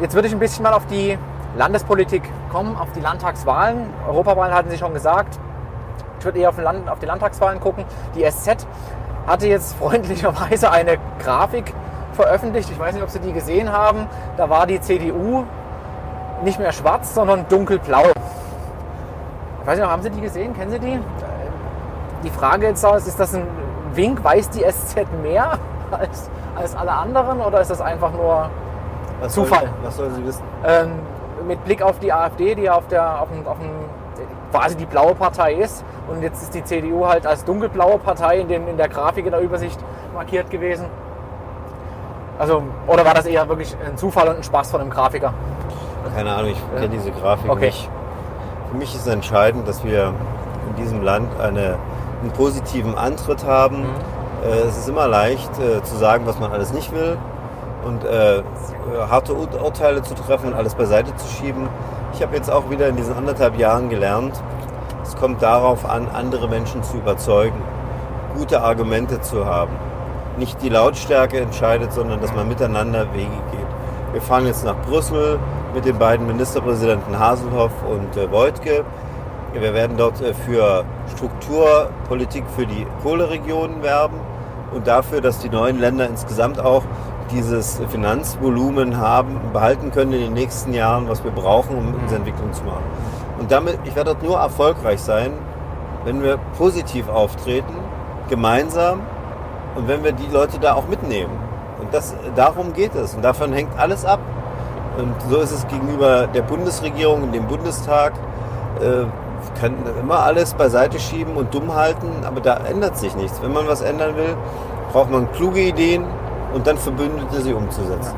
Jetzt würde ich ein bisschen mal auf die Landespolitik kommen, auf die Landtagswahlen. Europawahlen hatten Sie schon gesagt. Ich würde eher auf, Land, auf die Landtagswahlen gucken. Die SZ hatte jetzt freundlicherweise eine Grafik veröffentlicht. Ich weiß nicht, ob Sie die gesehen haben. Da war die CDU nicht mehr schwarz, sondern dunkelblau. Ich weiß nicht, haben Sie die gesehen? Kennen Sie die? Die Frage jetzt ist, ist das ein Wink? Weiß die SZ mehr als, als alle anderen oder ist das einfach nur Was Zufall. Soll, was soll sie wissen? ähm, mit Blick auf die AfD, die ja auf der auf dem, auf dem, quasi die blaue Partei ist. Und jetzt ist die CDU halt als dunkelblaue Partei in, den, in der Grafik in der Übersicht markiert gewesen. Also, oder war das eher wirklich ein Zufall und ein Spaß von einem Grafiker? Keine Ahnung, ich kenne diese Grafik Okay. nicht. Für mich ist entscheidend, dass wir in diesem Land eine, einen positiven Antritt haben. Äh, es ist immer leicht äh, zu sagen, was man alles nicht will und äh, harte Ur Urteile zu treffen und alles beiseite zu schieben. Ich habe jetzt auch wieder in diesen anderthalb Jahren gelernt, es kommt darauf an, andere Menschen zu überzeugen, gute Argumente zu haben. Nicht die Lautstärke entscheidet, sondern dass man miteinander Wege geht. Wir fahren jetzt nach Brüssel mit den beiden Ministerpräsidenten Haselhoff und äh, Woidke. Wir werden dort äh, für Strukturpolitik für die Kohleregionen werben und dafür, dass die neuen Länder insgesamt auch dieses Finanzvolumen haben, behalten können in den nächsten Jahren, was wir brauchen, um unsere Entwicklung zu machen. Und damit, ich werde dort nur erfolgreich sein, wenn wir positiv auftreten, gemeinsam und wenn wir die Leute da auch mitnehmen. Und das, darum geht es. Und davon hängt alles ab. Und so ist es gegenüber der Bundesregierung und dem Bundestag. Äh, kann immer alles beiseite schieben und dumm halten, aber da ändert sich nichts. Wenn man was ändern will, braucht man kluge Ideen und dann Verbündete, sie umzusetzen.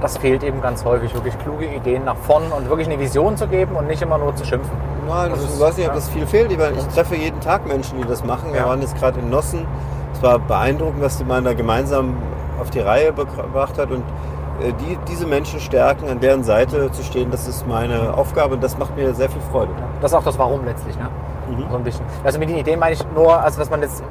Das fehlt eben ganz häufig, wirklich kluge Ideen nach vorn und wirklich eine Vision zu geben und nicht immer nur zu schimpfen. Nein, Das ich weiß nicht, ob das viel fehlt. Ich, meine, ich treffe jeden Tag Menschen, die das machen. Wir Ja. waren jetzt gerade in Nossen. Es war beeindruckend, was die man da gemeinsam auf die Reihe gebracht hat. Und die, diese Menschen stärken, an deren Seite zu stehen, das ist meine Aufgabe und das macht mir sehr viel Freude. Das ist auch das Warum letztlich, ne? Mhm. So ein bisschen. Also mit den Ideen meine ich nur, also dass man jetzt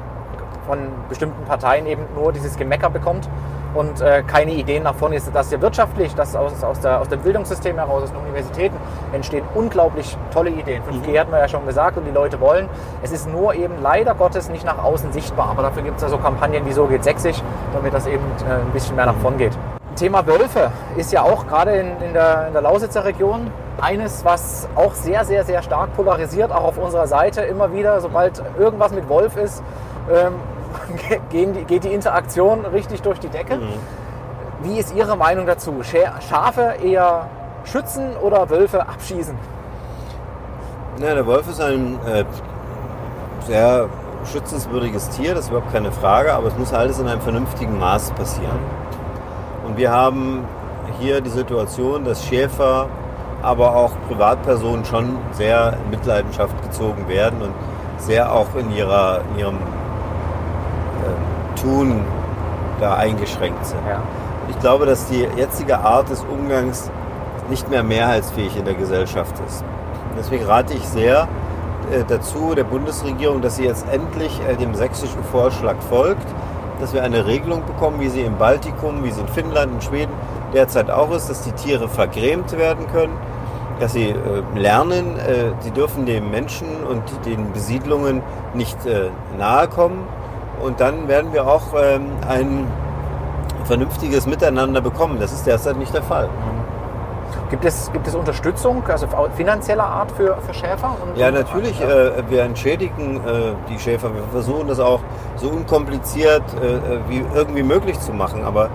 von bestimmten Parteien eben nur dieses Gemecker bekommt und äh, keine Ideen nach vorne ist, dass ja wirtschaftlich, dass aus, aus, der, aus dem Bildungssystem heraus, aus den Universitäten entstehen unglaublich tolle Ideen. 5G hatten wir ja schon gesagt und die Leute wollen. Es ist nur eben leider Gottes nicht nach außen sichtbar, aber dafür gibt es ja so Kampagnen wie So geht sächsisch, damit das eben äh, ein bisschen mehr nach vorn geht. Thema Wölfe ist ja auch gerade in, in, der, in der Lausitzer Region eines, was auch sehr, sehr, sehr stark polarisiert, auch auf unserer Seite immer wieder. Sobald irgendwas mit Wolf ist, ähm, die, geht die Interaktion richtig durch die Decke. Wie ist Ihre Meinung dazu? Scha- Schafe eher schützen oder Wölfe abschießen? Ja, der Wolf ist ein äh, sehr schützenswürdiges Tier, das ist überhaupt keine Frage, aber es muss alles in einem vernünftigen Maß passieren. Und wir haben hier die Situation, dass Schäfer, aber auch Privatpersonen schon sehr in Mitleidenschaft gezogen werden und sehr auch in, ihrer, in ihrem äh, Tun da eingeschränkt sind. Ja. Ich glaube, dass die jetzige Art des Umgangs nicht mehr mehrheitsfähig in der Gesellschaft ist. Deswegen rate ich sehr äh, dazu der Bundesregierung, dass sie jetzt endlich äh, dem sächsischen Vorschlag folgt, dass wir eine Regelung bekommen, wie sie im Baltikum, wie sie in Finnland, in Schweden derzeit auch ist, dass die Tiere vergrämt werden können, dass sie äh, lernen, äh, sie dürfen den Menschen und den Besiedlungen nicht äh, nahe kommen. Und dann werden wir auch ähm, ein vernünftiges Miteinander bekommen. Das ist derzeit nicht der Fall. Gibt es, gibt es Unterstützung, also finanzieller Art für, für Schäfer? Und, Ja, natürlich. Äh, wir entschädigen äh, die Schäfer. Wir versuchen das auch so unkompliziert äh, wie irgendwie möglich zu machen. Aber äh,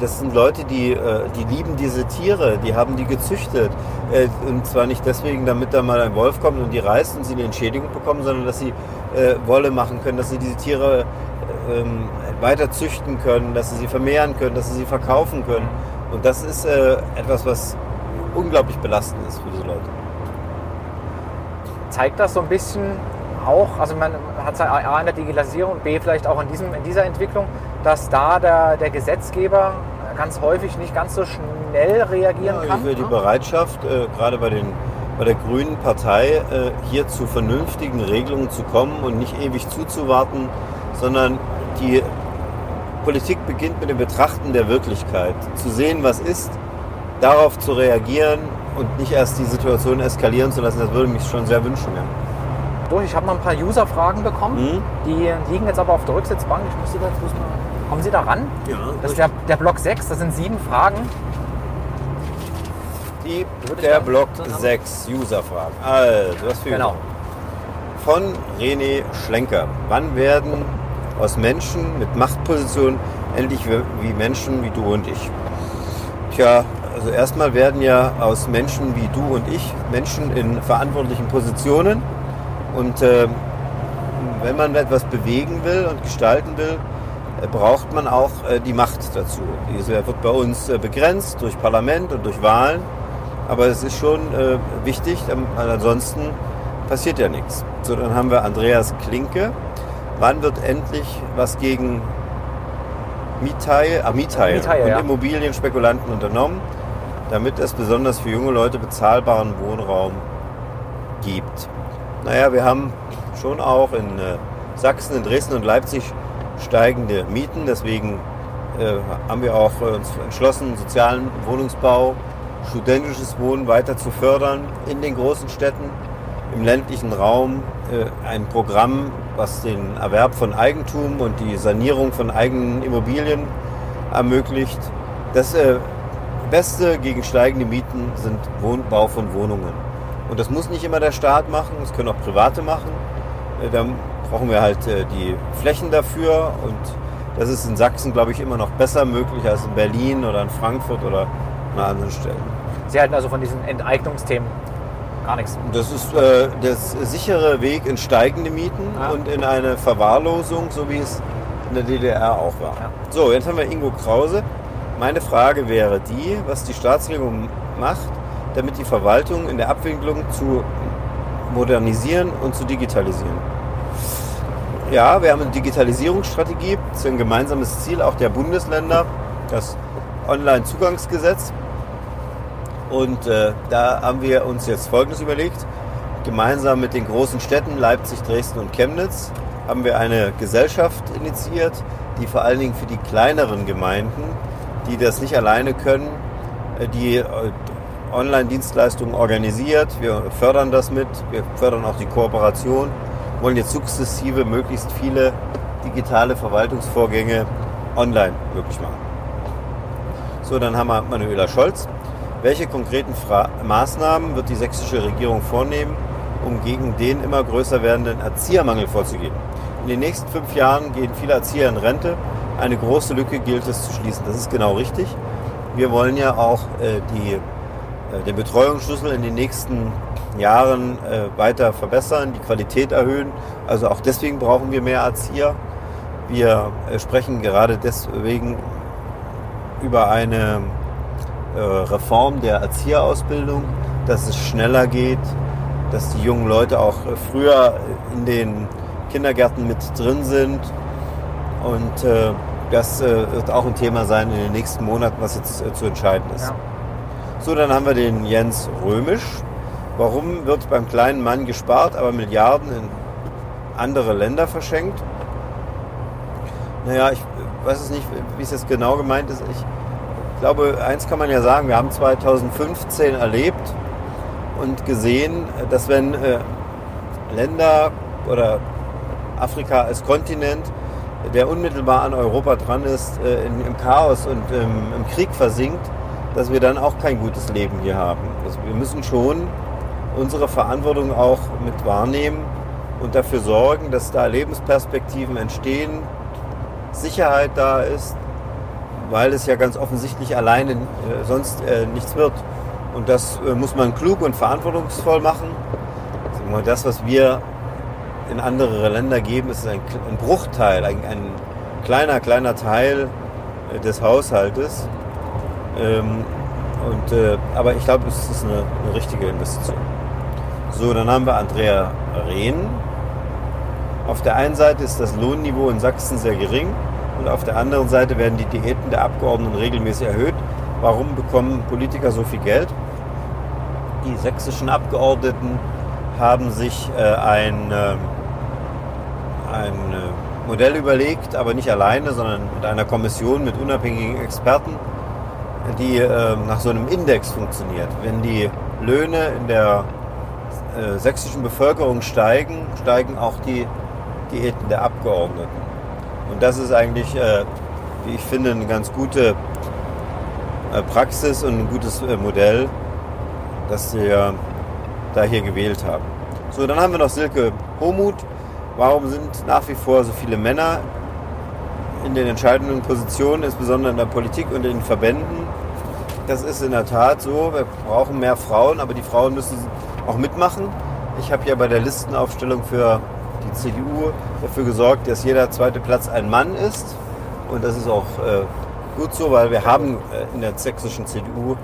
das sind Leute, die, äh, die lieben diese Tiere, die haben die gezüchtet. Äh, und zwar nicht deswegen, damit da mal ein Wolf kommt und die reißt und sie eine Entschädigung bekommen, sondern dass sie Wolle machen können, dass sie diese Tiere äh, ähm, weiter züchten können, dass sie sie vermehren können, dass sie sie verkaufen können. Und das ist etwas, was unglaublich belastend ist für diese Leute. zeigt das so ein bisschen auch, also man hat es A in der Digitalisierung und B vielleicht auch in, diesem, in dieser Entwicklung, dass da der, der Gesetzgeber ganz häufig nicht ganz so schnell reagieren Ja, kann. die? Bereitschaft, äh, gerade bei, den, bei der Grünen Partei, äh, hier zu vernünftigen Regelungen zu kommen und nicht ewig zuzuwarten, sondern die Politik beginnt mit dem Betrachten der Wirklichkeit. Zu sehen, was ist, darauf zu reagieren und nicht erst die Situation eskalieren zu lassen. Das würde mich schon sehr wünschen. Ja. durch. Ich habe noch ein paar User-Fragen bekommen. Mhm. Die liegen jetzt aber auf der Rücksitzbank. Ich muss die da, muss mal, kommen Sie da ran? Ja, Das ist der, der Block 6, das sind sieben Fragen. Die, der Block zusammen- 6 User-Fragen. Also, was für Genau. User? Von René Schlenker. Wann werden aus Menschen mit Machtpositionen endlich wie Menschen wie du und ich? Tja, also erstmal werden ja aus Menschen wie du und ich Menschen in verantwortlichen Positionen. Und äh, wenn man etwas bewegen will und gestalten will, äh, braucht man auch äh, die Macht dazu. Diese wird bei uns äh, begrenzt durch Parlament und durch Wahlen. Aber es ist schon wichtig, ähm, ansonsten passiert ja nichts. So, dann haben wir Andreas Klinke. Wann wird endlich was gegen Miethaie, ah, Miethaie Miethaie, und ja. Immobilienspekulanten unternommen, damit es besonders für junge Leute bezahlbaren Wohnraum gibt? Naja, wir haben schon auch in äh, Sachsen, in Dresden und Leipzig steigende Mieten. Deswegen äh, haben wir auch äh, uns entschlossen, sozialen Wohnungsbau, studentisches Wohnen weiter zu fördern in den großen Städten, im ländlichen Raum. Äh, ein Programm, was den Erwerb von Eigentum und die Sanierung von eigenen Immobilien ermöglicht. Das äh, Beste gegen steigende Mieten sind Wohnbau von Wohnungen. Und das muss nicht immer der Staat machen, das können auch Private machen. Äh, Da brauchen wir halt äh, die Flächen dafür und das ist in Sachsen, glaube ich, immer noch besser möglich als in Berlin oder in Frankfurt oder an anderen Stellen. Sie halten also von diesen Enteignungsthemen gar nichts. Das ist äh, der sichere Weg in steigende Mieten Ja. und in eine Verwahrlosung, so wie es in der DDR auch war. Ja. So, jetzt haben wir Ingo Krause. Meine Frage wäre die, was die Staatsregierung macht, damit die Verwaltung in der Abwicklung zu modernisieren und zu digitalisieren. Ja, wir haben eine Digitalisierungsstrategie. Das ist ein gemeinsames Ziel auch der Bundesländer, das Online-Zugangsgesetz. Und äh, da haben wir uns jetzt Folgendes überlegt. Gemeinsam mit den großen Städten Leipzig, Dresden und Chemnitz haben wir eine Gesellschaft initiiert, die vor allen Dingen für die kleineren Gemeinden, die das nicht alleine können, äh, die äh, Online-Dienstleistungen organisiert. Wir fördern das mit, wir fördern auch die Kooperation, wollen jetzt sukzessive möglichst viele digitale Verwaltungsvorgänge online möglich machen. So, dann haben wir Manuela Scholz. Welche konkreten Fra Maßnahmen wird die sächsische Regierung vornehmen, um gegen den immer größer werdenden Erziehermangel vorzugehen? In den nächsten fünf Jahren gehen viele Erzieher in Rente. Eine große Lücke gilt es zu schließen. Das ist genau richtig. Wir wollen ja auch äh, die, äh, den Betreuungsschlüssel in den nächsten Jahren äh, weiter verbessern, die Qualität erhöhen. Also auch deswegen brauchen wir mehr Erzieher. Wir äh, sprechen gerade deswegen über eine äh, Reform der Erzieherausbildung, dass es schneller geht, dass die jungen Leute auch äh, früher in den Kindergärten mit drin sind. Und äh, das äh, wird auch ein Thema sein in den nächsten Monaten, was jetzt äh, zu entscheiden ist. Ja. So, dann haben wir den Jens Römisch. Warum wird beim kleinen Mann gespart, aber Milliarden in andere Länder verschenkt? Naja, ich weiß es nicht, wie es jetzt genau gemeint ist. Ich glaube, eins kann man ja sagen, wir haben 2015 erlebt und gesehen, dass wenn äh, Länder oder Afrika als Kontinent, der unmittelbar an Europa dran ist, äh, in, im Chaos und ähm, im Krieg versinkt, dass wir dann auch kein gutes Leben hier haben. Also wir müssen schon unsere Verantwortung auch mit wahrnehmen und dafür sorgen, dass da Lebensperspektiven entstehen, Sicherheit da ist, weil es ja ganz offensichtlich alleine äh, sonst äh, nichts wird. Und das äh, muss man klug und verantwortungsvoll machen. Das, was wir in andere Länder geben, ist ein, ein Bruchteil, ein, ein kleiner, kleiner Teil äh, des Haushaltes. Ähm, und, äh, aber ich glaube, es ist eine, eine richtige Investition. So, dann haben wir Andrea Rehn. Auf der einen Seite ist das Lohnniveau in Sachsen sehr gering und auf der anderen Seite werden die Diäten der Abgeordneten regelmäßig erhöht. Warum bekommen Politiker so viel Geld? Die sächsischen Abgeordneten haben sich äh, ein, äh, ein äh, Modell überlegt, aber nicht alleine, sondern mit einer Kommission mit unabhängigen Experten, die äh, nach so einem Index funktioniert. Wenn die Löhne in der äh, sächsischen Bevölkerung steigen, steigen auch die Diäten der Abgeordneten. Und das ist eigentlich, äh, wie ich finde, eine ganz gute Praxis und ein gutes Modell, das wir da hier gewählt haben. So, dann haben wir noch Silke Homuth. Warum sind nach wie vor so viele Männer in den entscheidenden Positionen, insbesondere in der Politik und in den Verbänden? Das ist in der Tat so. Wir brauchen mehr Frauen, aber die Frauen müssen auch mitmachen. Ich habe ja bei der Listenaufstellung für die CDU dafür gesorgt, dass jeder zweite Platz ein Mann ist. Und das ist auch äh, gut so, weil wir haben äh, in der sächsischen CDU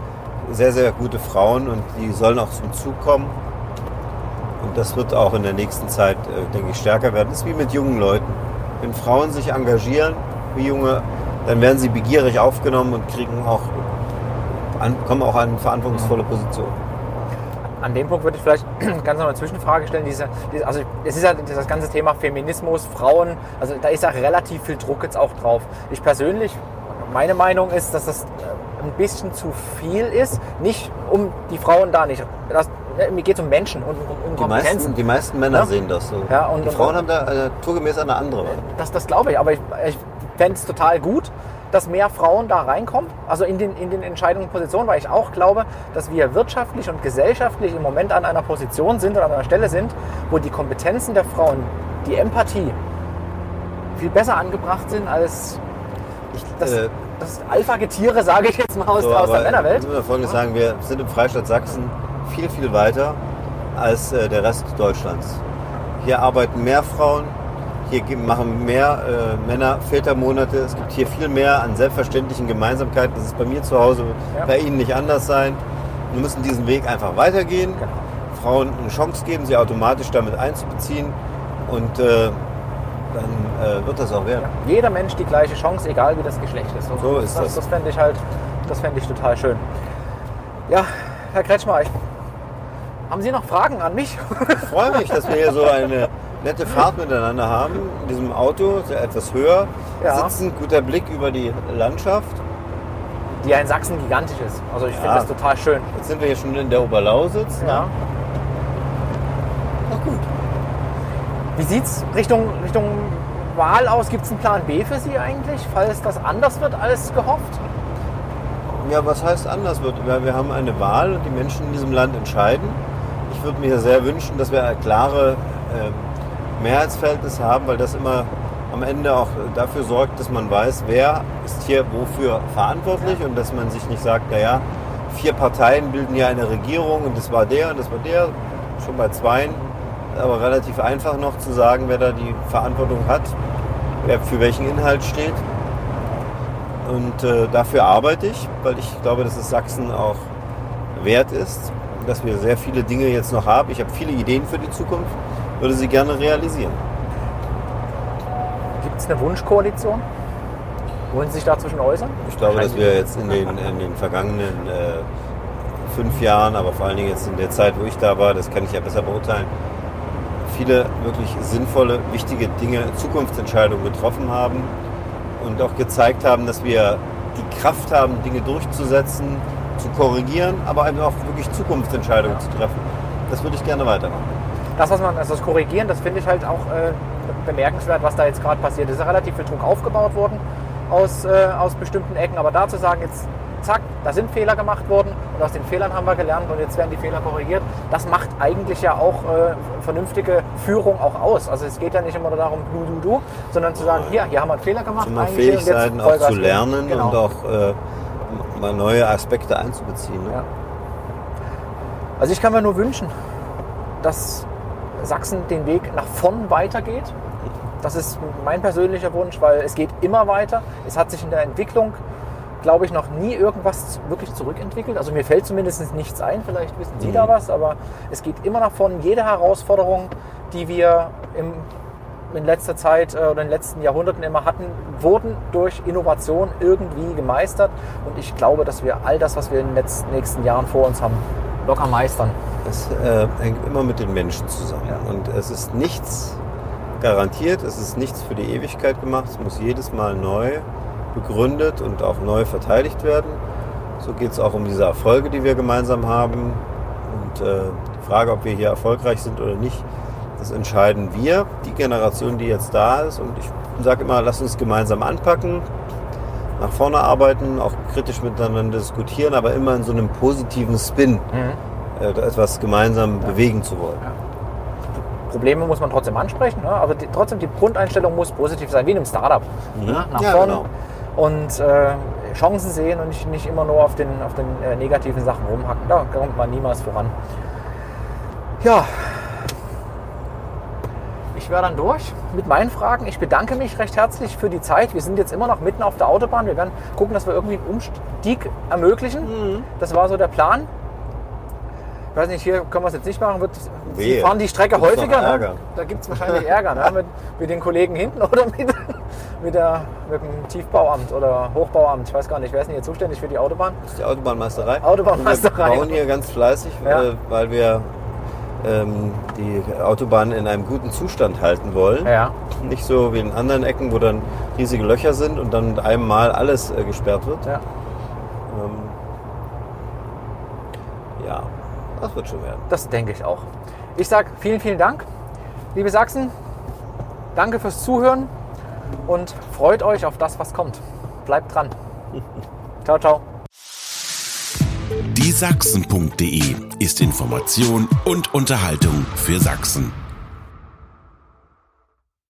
sehr, sehr gute Frauen und die sollen auch zum Zug kommen. Das wird auch in der nächsten Zeit, äh, denke ich, stärker werden. Das ist wie mit jungen Leuten. Wenn Frauen sich engagieren, wie junge, dann werden sie begierig aufgenommen und kriegen auch, kommen auch an verantwortungsvolle Positionen. An dem Punkt würde ich vielleicht ganz noch eine Zwischenfrage stellen. Diese, diese, also es ist ja das ganze Thema Feminismus, Frauen, also da ist ja relativ viel Druck jetzt auch drauf. Ich persönlich, meine Meinung ist, dass das äh, ein bisschen zu viel ist. Nicht um die Frauen da nicht. Das, ja, mir geht es um Menschen und um, um Die meisten, die meisten Männer Ja. sehen das so. Ja, und- die Frauen haben da äh, naturgemäß eine andere. Das, das glaube ich, aber ich, ich fände es total gut, dass mehr Frauen da reinkommen, also in den, in den entscheidenden Positionen, weil ich auch glaube, dass wir wirtschaftlich und gesellschaftlich im Moment an einer Position sind oder an einer Stelle sind, wo die Kompetenzen der Frauen, die Empathie viel besser angebracht sind als Ich, das, äh, das Alpha-Getiere, sage ich jetzt mal aus, so, aus der Männerwelt. Ich muss Folgendes sagen, wir sind im Freistaat Sachsen viel, viel weiter als äh, der Rest Deutschlands. Hier arbeiten mehr Frauen, hier machen mehr äh, Männer Vätermonate. Es gibt hier viel mehr an selbstverständlichen Gemeinsamkeiten. Das ist bei mir zu Hause, Ja. bei Ihnen nicht anders sein. Wir müssen diesen Weg einfach weitergehen, Genau. Frauen eine Chance geben, sie automatisch damit einzubeziehen und äh, dann äh, wird das auch werden. Jeder Mensch die gleiche Chance, egal wie das Geschlecht ist. So ist das. das. Das fände ich halt, das fände ich total schön. Ja, Herr Kretschmer, ich, haben Sie noch Fragen an mich? Ich freue mich, dass wir hier so eine nette Fahrt miteinander haben. In diesem Auto, sehr etwas höher Ja. sitzen, guter Blick über die Landschaft. Die ja in Sachsen gigantisch ist. Also ich finde Ja. das total schön. Jetzt sind wir hier schon in der Oberlausitz. ne? Ja. Ach gut. Wie sieht es Richtung, Richtung Wahl aus? Gibt es einen Plan B für Sie eigentlich, falls das anders wird als gehofft? Ja, was heißt anders wird? Wir, wir haben eine Wahl und die Menschen in diesem Land entscheiden. Ich würde mir sehr wünschen, dass wir klare äh, Mehrheitsverhältnisse haben, weil das immer am Ende auch dafür sorgt, dass man weiß, wer ist hier wofür verantwortlich und dass man sich nicht sagt, naja, vier Parteien bilden hier eine Regierung und das war der und das war der, schon bei zweien, aber relativ einfach noch zu sagen, wer da die Verantwortung hat, wer für welchen Inhalt steht. Und äh, dafür arbeite ich, weil ich glaube, dass es Sachsen auch wert ist, dass wir sehr viele Dinge jetzt noch haben. Ich habe viele Ideen für die Zukunft, würde sie gerne realisieren. Gibt es eine Wunschkoalition? Wollen Sie sich dazwischen äußern? Ich glaube, dass wir jetzt in den, in den vergangenen äh, fünf Jahren, aber vor allen Dingen jetzt in der Zeit, wo ich da war, das kann ich ja besser beurteilen, viele wirklich sinnvolle, wichtige Dinge, Zukunftsentscheidungen getroffen haben und auch gezeigt haben, dass wir die Kraft haben, Dinge durchzusetzen, zu korrigieren, aber eben auch wirklich Zukunftsentscheidungen zu treffen. Das würde ich gerne weitermachen. Das, was man, also das Korrigieren, das finde ich halt auch äh, bemerkenswert, was da jetzt gerade passiert. Es ist ja relativ viel Druck aufgebaut worden aus, äh, aus bestimmten Ecken, aber da zu sagen, jetzt zack, da sind Fehler gemacht worden und aus den Fehlern haben wir gelernt und jetzt werden die Fehler korrigiert. Das macht eigentlich ja auch äh, vernünftige Führung auch aus. Also es geht ja nicht immer nur darum, du, du, du, sondern zu sagen, hier, hier haben wir einen Fehler gemacht. Jetzt Fähigkeiten auch zu lernen Genau. und auch äh, mal neue Aspekte einzubeziehen. Ne? Ja. Also ich kann mir nur wünschen, dass Sachsen den Weg nach vorn weitergeht. Das ist mein persönlicher Wunsch, weil es geht immer weiter. Es hat sich in der Entwicklung, glaube ich, noch nie irgendwas wirklich zurückentwickelt. Also mir fällt zumindest nichts ein, vielleicht wissen Sie da was, aber es geht immer nach vorn. Jede Herausforderung, die wir im, in letzter Zeit äh, oder in den letzten Jahrhunderten immer hatten, wurden durch Innovation irgendwie gemeistert. Und ich glaube, dass wir all das, was wir in den letzten, nächsten Jahren vor uns haben, locker meistern. Es äh, hängt immer mit den Menschen zusammen. Ja. Und es ist nichts garantiert, es ist nichts für die Ewigkeit gemacht. Es muss jedes Mal neu begründet und auch neu verteidigt werden. So geht es auch um diese Erfolge, die wir gemeinsam haben. Und äh, die Frage, ob wir hier erfolgreich sind oder nicht, das entscheiden wir, die Generation, die jetzt da ist. Und ich sage immer, lass uns gemeinsam anpacken, nach vorne arbeiten, auch kritisch miteinander diskutieren, aber immer in so einem positiven Spin äh, etwas gemeinsam bewegen zu wollen. Probleme muss man trotzdem ansprechen, ne? aber die, trotzdem die Grundeinstellung muss positiv sein, wie in einem Startup. Ne? Nach Ja, vorn genau. und äh, Chancen sehen und nicht, nicht immer nur auf den, auf den äh, negativen Sachen rumhacken. Da kommt man niemals voran. Ja, ich wäre dann durch mit meinen Fragen. Ich bedanke mich recht herzlich für die Zeit. Wir sind jetzt immer noch mitten auf der Autobahn. Wir werden gucken, dass wir irgendwie einen Umstieg ermöglichen. Das war so der Plan. Ich weiß nicht, hier können wir es jetzt nicht machen. Wird, Sie Wehe. fahren die Strecke Gibt's häufiger. Ne? Da gibt es wahrscheinlich Ärger ne? mit, mit den Kollegen hinten oder mit, mit, der, mit dem Tiefbauamt oder Hochbauamt. Ich weiß gar nicht, wer ist denn hier zuständig für die Autobahn? Das ist die Autobahnmeisterei. Autobahnmeisterei. Wir bauen hier ganz fleißig, Ja. weil wir ähm, die Autobahn in einem guten Zustand halten wollen. Ja. Nicht so wie in anderen Ecken, wo dann riesige Löcher sind und dann mit einem Mal alles äh, gesperrt wird. ja. Ähm, ja, das wird schon werden. Das denke ich auch. Ich sage vielen, vielen Dank, liebe Sachsen. Danke fürs Zuhören und freut euch auf das, was kommt. Bleibt dran. Ciao, ciao. Die Sachsen.de ist Information und Unterhaltung für Sachsen.